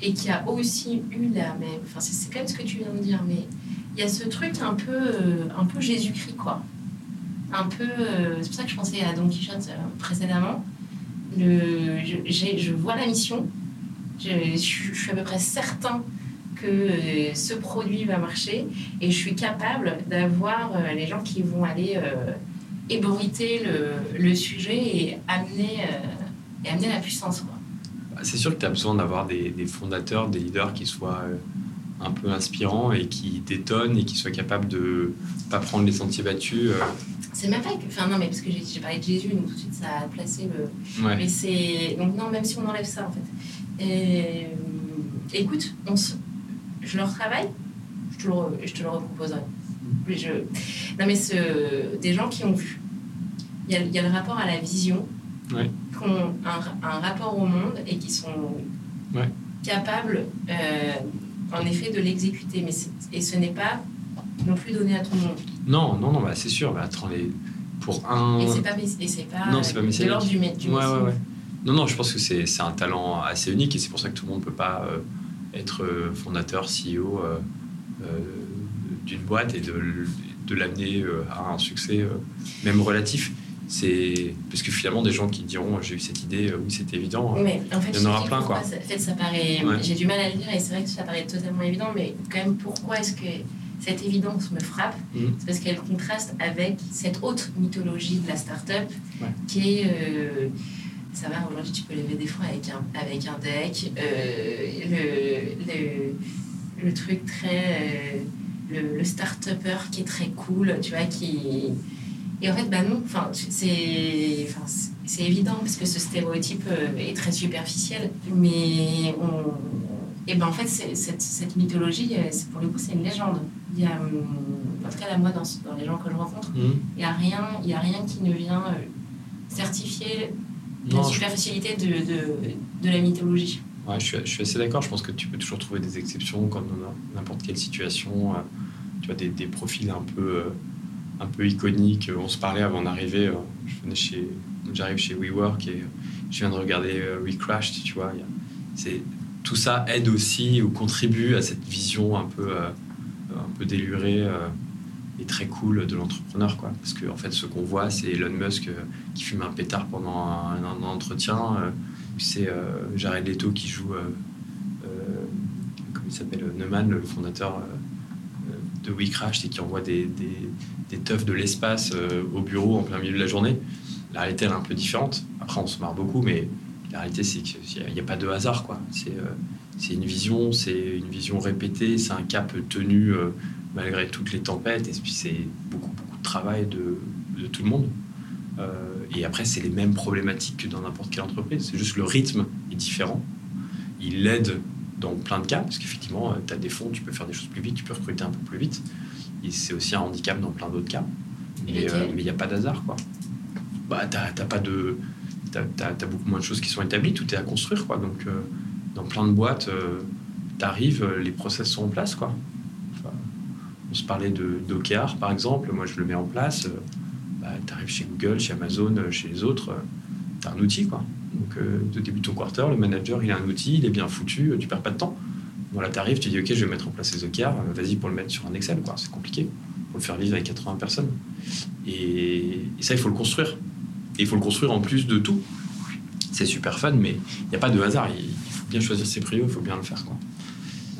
et qui a aussi eu la même. Enfin, c'est quand même ce que tu viens de dire, mais il y a ce truc un peu, euh, un peu Jésus-Christ, quoi un peu. Euh, c'est pour ça que je pensais à Don Quichotte euh, précédemment. Le, je, je, vois la mission. Je, je, suis à peu près certain que euh, ce produit va marcher et je suis capable d'avoir les gens qui vont aller ébruiter le, le, sujet et amener, et amener la puissance. C'est sûr que tu as besoin d'avoir des, des, fondateurs, des leaders qui soient un peu inspirants et qui détonnent et qui soient capables de pas prendre les sentiers battus c'est même pas que. Enfin, non, mais parce que j'ai parlé de Jésus, donc tout de suite ça a placé le. Mais c'est. Donc, non, même si on enlève ça, en fait. Et, euh, écoute, on se... je leur travaille, je te le, je te le reproposerai. Je... Non, mais ce... des gens qui ont vu. Il y, a, il y a le rapport à la vision, qui ont un, un, rapport au monde et qui sont capables, euh, en effet, de l'exécuter. Mais et ce n'est pas non plus donné à tout le monde. Non, non, non, bah, c'est sûr. Bah, pour un. Et c'est pas, et pas, non, c'est pas de l'ordre du, du ouais, ouais, ouais. Non, non, je pense que c'est, c'est un talent assez unique et c'est pour ça que tout le monde ne peut pas euh, être euh, fondateur, CEO euh, d'une boîte et de, de l'amener à un succès, même relatif. C'est parce que finalement des gens qui diront j'ai eu cette idée, oui c'est évident. Mais en fait, il y en aura plein quoi. En fait, ça paraît, j'ai du mal à le dire et c'est vrai que ça paraît totalement évident, mais quand même pourquoi est-ce que cette évidence me frappe, mmh. c'est parce qu'elle contraste avec cette autre mythologie de la start-up qui est. Euh, ça va, aujourd'hui tu peux lever des fonds avec un, avec un deck, euh, le, le, le, truc très. Euh, le, le start-upper qui est très cool, tu vois, qui. Et en fait, bah non, c'est c'est évident parce que ce stéréotype est très superficiel, mais on, et ben en fait, cette, cette mythologie, pour le coup, c'est une légende il y a, en tout cas la moi dans, dans les gens que je rencontre, mmh. il n'y a, rien, il y a rien qui ne vient euh, certifier la superficialité de, de, de, la mythologie. Ouais, je, suis, je suis assez d'accord. Je pense que tu peux toujours trouver des exceptions comme dans n'importe quelle situation. Euh, tu as des, des, profils un peu, un peu iconiques. On se parlait avant d'arriver. je venais chez, j'arrive chez WeWork et je viens de regarder We Crashed, tu vois. C'est tout ça aide aussi ou contribue à cette vision un peu, un peu délurée et très cool de l'entrepreneur. Quoi. Parce que en fait, ce qu'on voit, c'est Elon Musk qui fume un pétard pendant un, entretien. c'est Jared Leto qui joue il s'appelle Neumann, le fondateur euh, de WeCrash, et qui envoie des, des, des teufs de l'espace euh, au bureau en plein milieu de la journée. La réalité, elle est un peu différente. Après, on se marre beaucoup, mais la réalité, c'est qu'il n'y a, pas de hasard. quoi. C'est euh, une vision, c'est une vision répétée, c'est un cap tenu malgré toutes les tempêtes, et puis c'est beaucoup, beaucoup de travail de, de tout le monde. et après, c'est les mêmes problématiques que dans n'importe quelle entreprise. C'est juste le rythme est différent. Il aide dans plein de cas, parce qu'effectivement, euh, tu as des fonds, tu peux faire des choses plus vite, tu peux recruter un peu plus vite. Et c'est aussi un handicap dans plein d'autres cas. Mais euh, il n'y a pas d'hasard, quoi. Bah, t'as pas de... T'as as, beaucoup moins de choses qui sont établies, tout est à construire, quoi. Donc, euh, dans plein de boîtes, tu arrives, les process sont en place, quoi. on se parlait de d'OKR, par exemple. Moi, je le mets en place. Bah, tu arrives chez Google, chez Amazon, chez les autres. tu as un outil, quoi. Donc, euh, de début ton quarter, le manager, il a un outil, il est bien foutu, tu perds pas de temps. Voilà, tu arrives, tu dis, OK, je vais mettre en place les OKR, euh, vas-y pour le mettre sur un Excel, quoi. C'est compliqué. Pour le faire vivre avec 80 personnes. Et, ça, il faut le construire. Et il faut le construire en plus de tout. C'est super fun, mais il n'y a pas de hasard. Il, faut bien choisir ses prios, il faut bien le faire, quoi.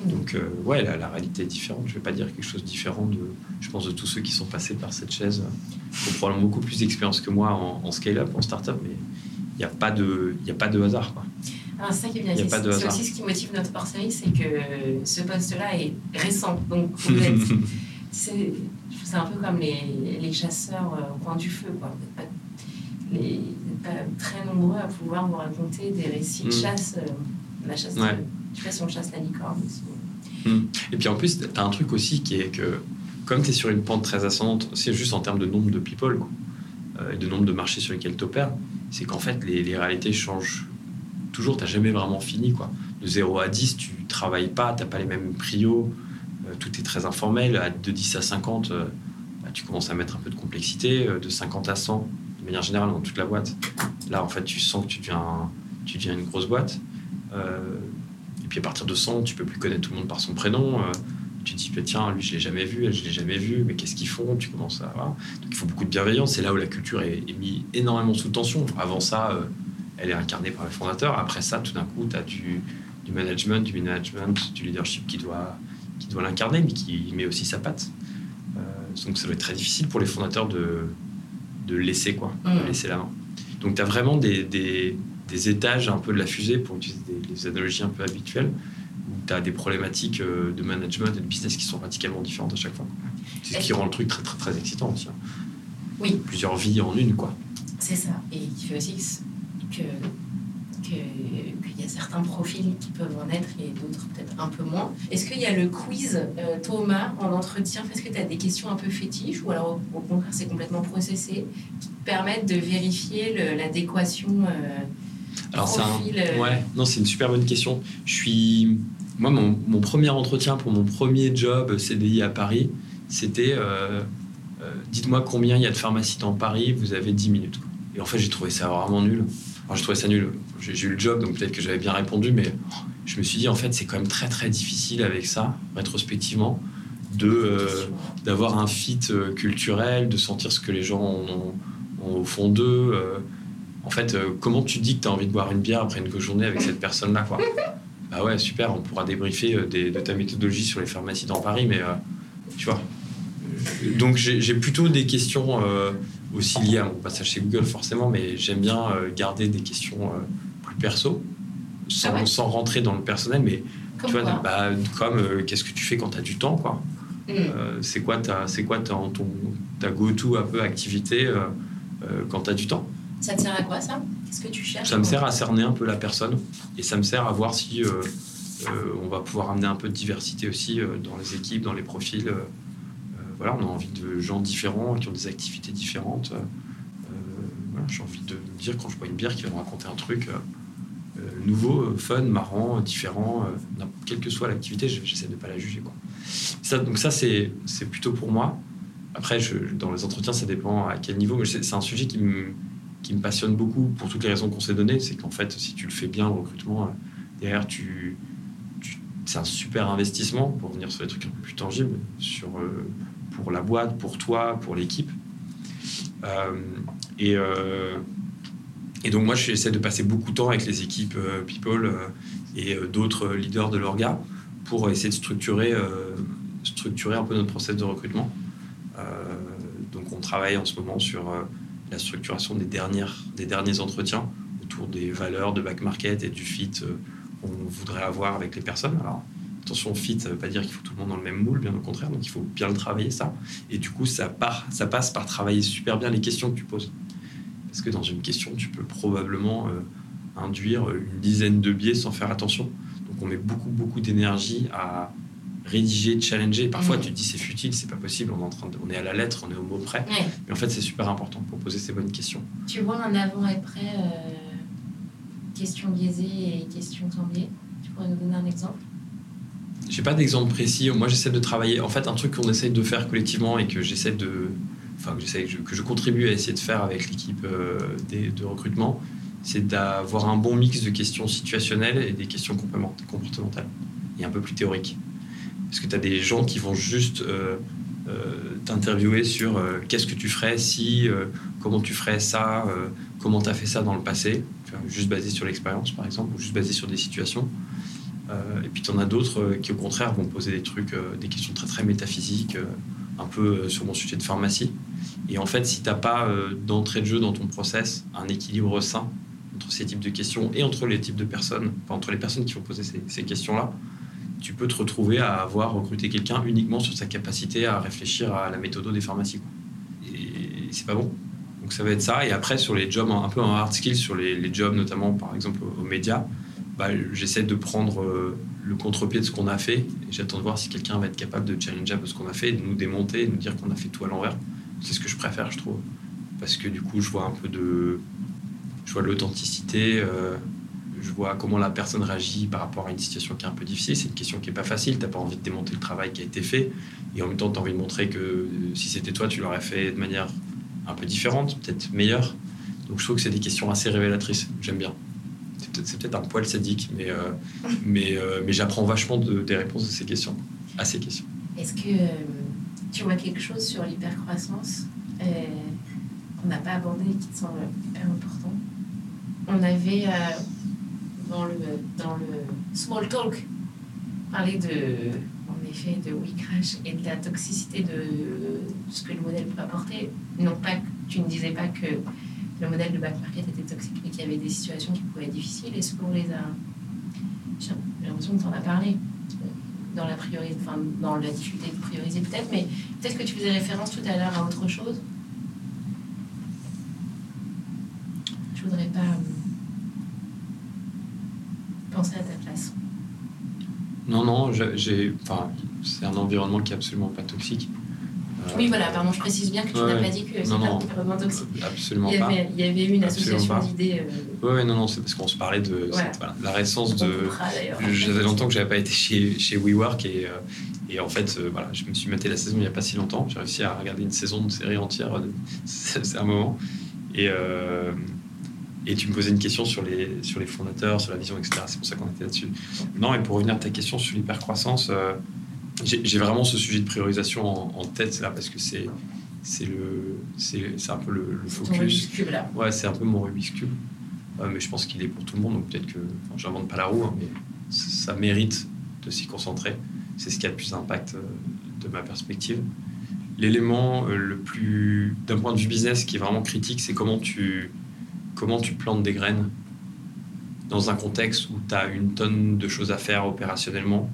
Donc, euh, ouais, la, réalité est différente. Je ne vais pas dire quelque chose de différent de, je pense, de tous ceux qui sont passés par cette chaise. Ils ont probablement beaucoup plus d'expérience que moi en, en scale-up, en start-up, mais il n'y a, pas de, a pas de hasard. Quoi. Ah, c'est ça qui est bien. C'est aussi ce qui motive notre parcerie, c'est que ce poste-là est récent. Donc, c'est un peu comme les, les, chasseurs euh, au coin du feu. Quoi. Vous n'êtes pas, très nombreux à pouvoir vous raconter des récits de mm. chasse. Euh, la chasse, ouais. de, sais si on chasse la licorne aussi. Mm. Et puis en plus, tu as un truc aussi qui est que, comme tu es sur une pente très ascendante, c'est juste en termes de nombre de people quoi, euh, et de nombre de marchés sur lesquels tu opères, c'est qu'en fait, les, réalités changent toujours. Tu n'as jamais vraiment fini. Quoi. De 0 à 10, tu travailles pas, tu n'as pas les mêmes prios, euh, tout est très informel. De 10 à 50, euh, bah, tu commences à mettre un peu de complexité. Euh, de 50 à 100, de manière générale, dans toute la boîte, là, en fait, tu sens que tu deviens, tu une grosse boîte. et puis à partir de 100, tu peux plus connaître tout le monde par son prénom tu te dis, bah, tiens, lui, je l'ai jamais vu, elle, je l'ai jamais vu, mais qu'est-ce qu'ils font? Tu commences à. Voilà. Donc il faut beaucoup de bienveillance. C'est là où la culture est, mise énormément sous tension. Avant ça, euh, elle est incarnée par les fondateurs. Après ça, tout d'un coup, tu as du, du, management, du management, du leadership qui doit, qui doit l'incarner, mais qui met aussi sa patte. Euh, donc ça doit être très difficile pour les fondateurs de, de laisser, quoi, de mmh. laisser la main. Donc tu as vraiment des, des, des, étages un peu de la fusée, pour utiliser des, analogies un peu habituelles tu as des problématiques euh, de management et de business qui sont radicalement différentes à chaque fois. C'est ce qui rend le truc très, très, très excitant aussi. Hein. Oui. Plusieurs vies en une, quoi. C'est ça. Et qui fait aussi que qu'il y a certains profils qui peuvent en être et d'autres peut-être un peu moins. Est-ce qu'il y a le quiz euh, Thomas en entretien? Est-ce que tu as des questions un peu fétiches ou alors au, contraire c'est complètement processé qui te permettent de vérifier l'adéquation euh, alors c'est ouais, non c'est une super bonne question. Je suis moi, mon, premier entretien pour mon premier job CDI à Paris, c'était euh, euh, dites-moi combien il y a de pharmacies dans Paris, vous avez 10 minutes. Et en fait, j'ai trouvé ça vraiment nul. J'ai trouvé ça nul. J'ai eu le job, donc peut-être que j'avais bien répondu, mais je me suis dit, en fait, c'est quand même très très difficile avec ça, rétrospectivement, de euh, d'avoir un fit culturel, de sentir ce que les gens ont, au fond d'eux. en fait, comment tu dis que tu as envie de boire une bière après une journée avec cette personne-là, quoi? Ah ouais, super, on pourra débriefer euh, de ta méthodologie sur les pharmacies dans Paris, mais euh, tu vois. Donc j'ai plutôt des questions euh, aussi liées à mon passage chez Google, forcément, mais j'aime bien garder des questions plus perso, sans, ah sans, rentrer dans le personnel, mais comme tu vois, bah, comme qu'est-ce que tu fais quand tu as du temps, quoi. Mm. c'est quoi ta, c'est quoi ta, ton, ta go-to un peu activité quand tu as du temps? Ça te sert à quoi ça? Que tu cherches Ça me sert à cerner un peu la personne et ça me sert à voir si euh, euh, on va pouvoir amener un peu de diversité aussi euh, dans les équipes, dans les profils. voilà, on a envie de gens différents qui ont des activités différentes. j'ai envie de me dire quand je bois une bière qui va me raconter un truc nouveau, fun, marrant, différent, quelle que soit l'activité, j'essaie de ne pas la juger. Donc ça, c'est plutôt pour moi. après, dans les entretiens, ça dépend à quel niveau. Mais c'est un sujet qui me, qui me passionne beaucoup pour toutes les raisons qu'on s'est données. C'est qu'en fait, si tu le fais bien, le recrutement, euh, derrière, tu, c'est un super investissement pour venir sur des trucs un peu plus tangibles, sur, euh, pour la boîte, pour toi, pour l'équipe. Euh, et, et donc, moi, j'essaie de passer beaucoup de temps avec les équipes People et d'autres leaders de l'orga pour essayer de structurer, structurer un peu notre process de recrutement. donc, on travaille en ce moment sur la structuration des, dernières, des derniers entretiens autour des valeurs de back market et du fit euh, qu'on voudrait avoir avec les personnes. Alors, attention, fit, ça ne veut pas dire qu'il faut tout le monde dans le même moule, bien au contraire, donc il faut bien le travailler, ça. Et du coup, ça, part, ça passe par travailler super bien les questions que tu poses. Parce que dans une question, tu peux probablement euh, induire une dizaine de biais sans faire attention. Donc on met beaucoup, beaucoup d'énergie à rédiger, challenger. Parfois, mm. tu te dis c'est futile, c'est pas possible, on est, en train de, on est à la lettre, on est au mot près. Mais en fait, c'est super important pour poser ces bonnes questions. Tu vois un avant et après, euh, questions biaisées et questions sans biais Tu pourrais nous donner un exemple? J'ai pas d'exemple précis. Moi, j'essaie de travailler. En fait, un truc qu'on essaie de faire collectivement et que j'essaie de. Enfin, que, que je contribue à essayer de faire avec l'équipe euh, de recrutement, c'est d'avoir un bon mix de questions situationnelles et des questions comportementales et un peu plus théoriques. Parce que tu as des gens qui vont juste euh, euh, t'interviewer sur euh, qu'est-ce que tu ferais si, comment tu ferais ça, comment tu as fait ça dans le passé, juste basé sur l'expérience par exemple, ou juste basé sur des situations. et puis tu en as d'autres qui au contraire vont poser des trucs, des questions très très métaphysiques, un peu sur mon sujet de pharmacie. Et en fait, si tu n'as pas d'entrée de jeu dans ton process, un équilibre sain entre ces types de questions et entre les types de personnes, enfin, entre les personnes qui vont poser ces, ces questions-là, tu peux te retrouver à avoir recruté quelqu'un uniquement sur sa capacité à réfléchir à la méthode des pharmacies. Et c'est pas bon. Donc ça va être ça. Et après, sur les jobs un peu en hard skills, sur les, jobs notamment par exemple aux médias, bah, j'essaie de prendre euh, le contre-pied de ce qu'on a fait. Et j'attends de voir si quelqu'un va être capable de challenger un peu ce qu'on a fait, de nous démonter, de nous dire qu'on a fait tout à l'envers. C'est ce que je préfère, je trouve. Parce que du coup, je vois un peu de. Je vois de l'authenticité. Euh, je vois comment la personne réagit par rapport à une situation qui est un peu difficile. C'est une question qui n'est pas facile. Tu n'as pas envie de démonter le travail qui a été fait. Et en même temps, tu as envie de montrer que euh, si c'était toi, tu l'aurais fait de manière un peu différente, peut-être meilleure. Donc je trouve que c'est des questions assez révélatrices. J'aime bien. C'est peut-être un poil sadique, mais, euh, mais, euh, mais j'apprends vachement des réponses à ces questions. À ces questions. Est-ce que tu vois quelque chose sur l'hypercroissance? Qu'on n'a pas abordé et qui te semble hyper important On avait dans le, dans le small talk, parler de, en effet de WeCrash et de la toxicité de ce que le modèle peut apporter. Non pas tu ne disais pas que le modèle de back market était toxique, mais qu'il y avait des situations qui pouvaient être difficiles. Est-ce qu'on les a? J'ai l'impression que tu en as parlé dans la priorité, enfin, dans la difficulté de prioriser peut-être, mais peut-être que tu faisais référence tout à l'heure à autre chose. Je voudrais pas penser à ta place Non, non, j'ai, enfin, c'est un environnement qui est absolument pas toxique. Euh, oui, voilà, pardon, je précise bien que tu n'as pas dit que c'était un environnement toxique. Absolument il y avait, pas. Il y avait eu une association d'idées. Euh... Oui, non, non, c'est parce qu'on se parlait de la récence de. J'avais longtemps que j'avais pas été chez, chez WeWork et, euh, et en fait, euh, voilà, je me suis maté la saison il n'y a pas si longtemps. J'ai réussi à regarder une saison de série entière. C'est un moment. Et, et tu me posais une question sur les, sur les fondateurs, sur la vision, etc. C'est pour ça qu'on était là-dessus. Non, et pour revenir à ta question sur l'hypercroissance, euh, j'ai vraiment ce sujet de priorisation en, tête là parce que c'est c'est le c'est un peu le, focus. Cube, là. Ouais, c'est un peu mon Rubik's cube. Euh, mais je pense qu'il est pour tout le monde, donc peut-être que enfin, j'invente pas la roue, hein, mais ça mérite de s'y concentrer. C'est ce qui a le plus d'impact euh, de ma perspective. L'élément le plus, d'un point de vue business, qui est vraiment critique, c'est comment tu comment tu plantes des graines dans un contexte où tu as une tonne de choses à faire opérationnellement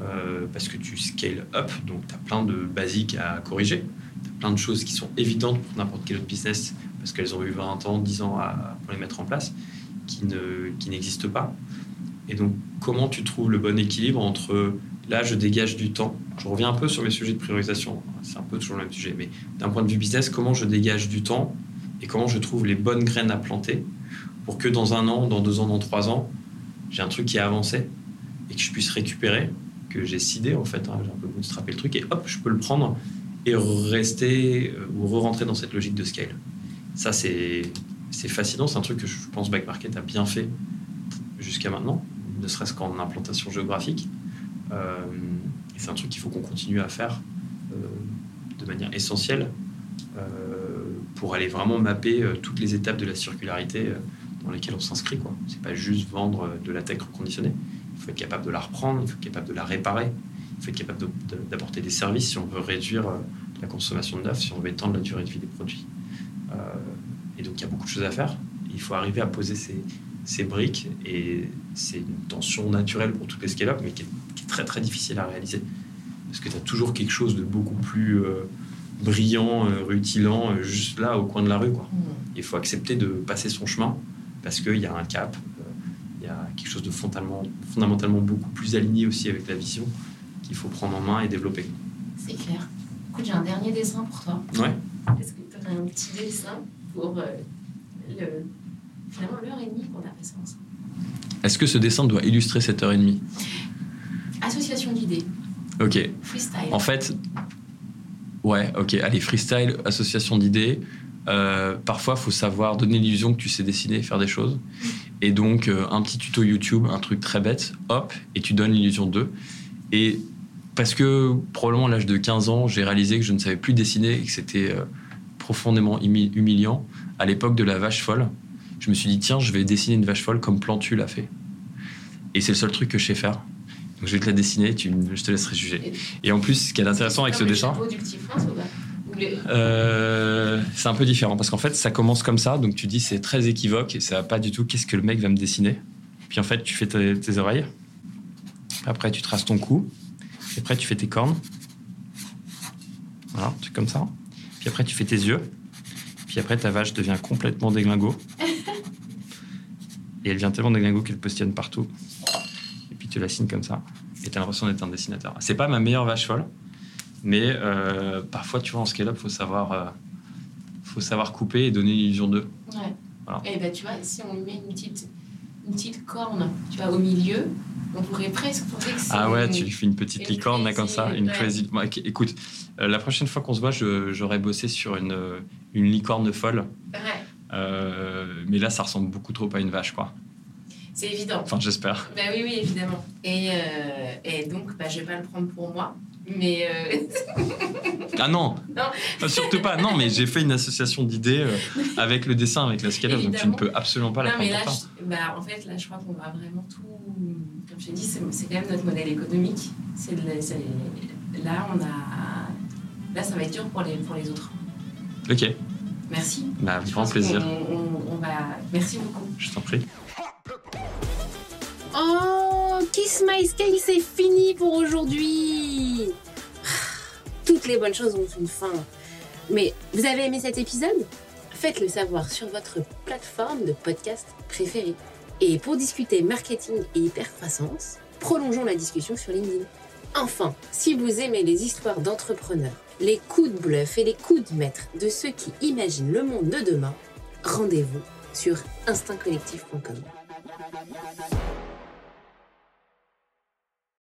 euh, parce que tu scale up, donc tu as plein de basiques à corriger, tu as plein de choses qui sont évidentes pour n'importe quel autre business parce qu'elles ont eu 20 ans, 10 ans pour les mettre en place, qui, ne, qui n'existent pas. Et donc, comment tu trouves le bon équilibre entre là, je dégage du temps. Je reviens un peu sur mes sujets de priorisation, c'est un peu toujours le même sujet, mais d'un point de vue business, comment je dégage du temps et comment je trouve les bonnes graines à planter pour que dans un an, dans deux ans, dans trois ans, j'ai un truc qui a avancé et que je puisse récupérer, que j'ai sidé en fait, hein, j'ai un peu bootstrappé le truc et hop, je peux le prendre et rester ou re-rentrer dans cette logique de scale. Ça, c'est fascinant. C'est un truc que je pense Back Market a bien fait jusqu'à maintenant, ne serait-ce qu'en implantation géographique. et c'est un truc qu'il faut qu'on continue à faire de manière essentielle pour aller vraiment mapper toutes les étapes de la circularité dans lesquelles on s'inscrit. Ce n'est pas juste vendre de la tech reconditionnée. Il faut être capable de la reprendre, il faut être capable de la réparer, il faut être capable d'apporter des services si on veut réduire euh, la consommation de neuf, si on veut étendre la durée de vie des produits. Euh, et donc il y a beaucoup de choses à faire. Il faut arriver à poser ces, briques et c'est une tension naturelle pour toutes les scale-up, mais qui est, très très difficile à réaliser. Parce que tu as toujours quelque chose de beaucoup plus euh, brillant, rutilant, juste là au coin de la rue. Quoi. Mmh. Il faut accepter de passer son chemin parce qu'il y a un cap, il y a quelque chose de fondamentalement, fondamentalement beaucoup plus aligné aussi avec la vision qu'il faut prendre en main et développer. C'est clair. Écoute, j'ai un dernier dessin pour toi. Ouais. Est-ce que tu aurais un petit dessin pour euh, le, finalement l'heure et demie qu'on a passé ensemble? Est-ce que ce dessin doit illustrer cette heure et demie? Association d'idées. Ok. Freestyle. En fait, ouais, ok. Allez, freestyle, association d'idées. Euh, parfois, faut savoir donner l'illusion que tu sais dessiner, faire des choses. Et donc, euh, un petit tuto YouTube, un truc très bête, hop, et tu donnes l'illusion d'eux. Et parce que probablement à l'âge de 15 ans, j'ai réalisé que je ne savais plus dessiner et que c'était euh, profondément humiliant. À l'époque de la vache folle, je me suis dit, tiens, je vais dessiner une vache folle comme Plantu l'a fait. Et c'est le seul truc que je sais faire. Donc je vais te la dessiner, tu, je te laisserai juger. Et en plus, ce qui est intéressant avec ce dessin. Euh, c'est un peu différent parce qu'en fait, ça commence comme ça, donc tu dis c'est très équivoque et ça va pas du tout qu'est-ce que le mec va me dessiner? Puis en fait, tu fais tes, oreilles, après tu traces ton cou, et après tu fais tes cornes. Voilà, truc comme ça. Puis après, tu fais tes yeux. Puis après, ta vache devient complètement déglingo. et elle devient tellement déglingo qu'elle postillonne partout. Tu la signes comme ça. Et tu as l'impression d'être un dessinateur. C'est pas ma meilleure vache folle. Mais euh, parfois, tu vois, en scale-up, il faut savoir, euh, faut savoir couper et donner l'illusion d'eux. Ouais. Et ben, tu vois, si on met une petite, une petite corne tu vois, au milieu, on pourrait presque penser que c'est. Ah ouais, tu fais une petite licorne là, comme ça, une crazy. écoute, euh, la prochaine fois qu'on se voit, j'aurais bossé sur une, une licorne folle. Ouais. mais là, ça ressemble beaucoup trop à une vache, quoi. C'est évident. Enfin, j'espère. Bah oui, oui, évidemment. Et, et donc, bah, je vais pas le prendre pour moi. Mais. Euh, ah non, non. Surtout pas. Non, mais j'ai fait une association d'idées euh, avec le dessin, avec la scale donc tu ne peux absolument pas la prendre mais là, bah, En fait, là, je crois qu'on va vraiment tout. Comme je t'ai dit, c'est quand même notre modèle économique. C'est là, on a. Là, ça va être dur pour les, pour les autres. Ok. Merci. Bah, grand plaisir. On, va... Merci beaucoup. Je t'en prie. Oh, Kiss My Scale, c'est fini pour aujourd'hui. Toutes les bonnes choses ont une fin. Mais vous avez aimé cet épisode? Faites-le savoir sur votre plateforme de podcast préférée. Et pour discuter marketing et hypercroissance, prolongeons la discussion sur LinkedIn. Enfin, si vous aimez les histoires d'entrepreneurs, les coups de bluff et les coups de maître de ceux qui imaginent le monde de demain, rendez-vous sur instinctcollectif.com.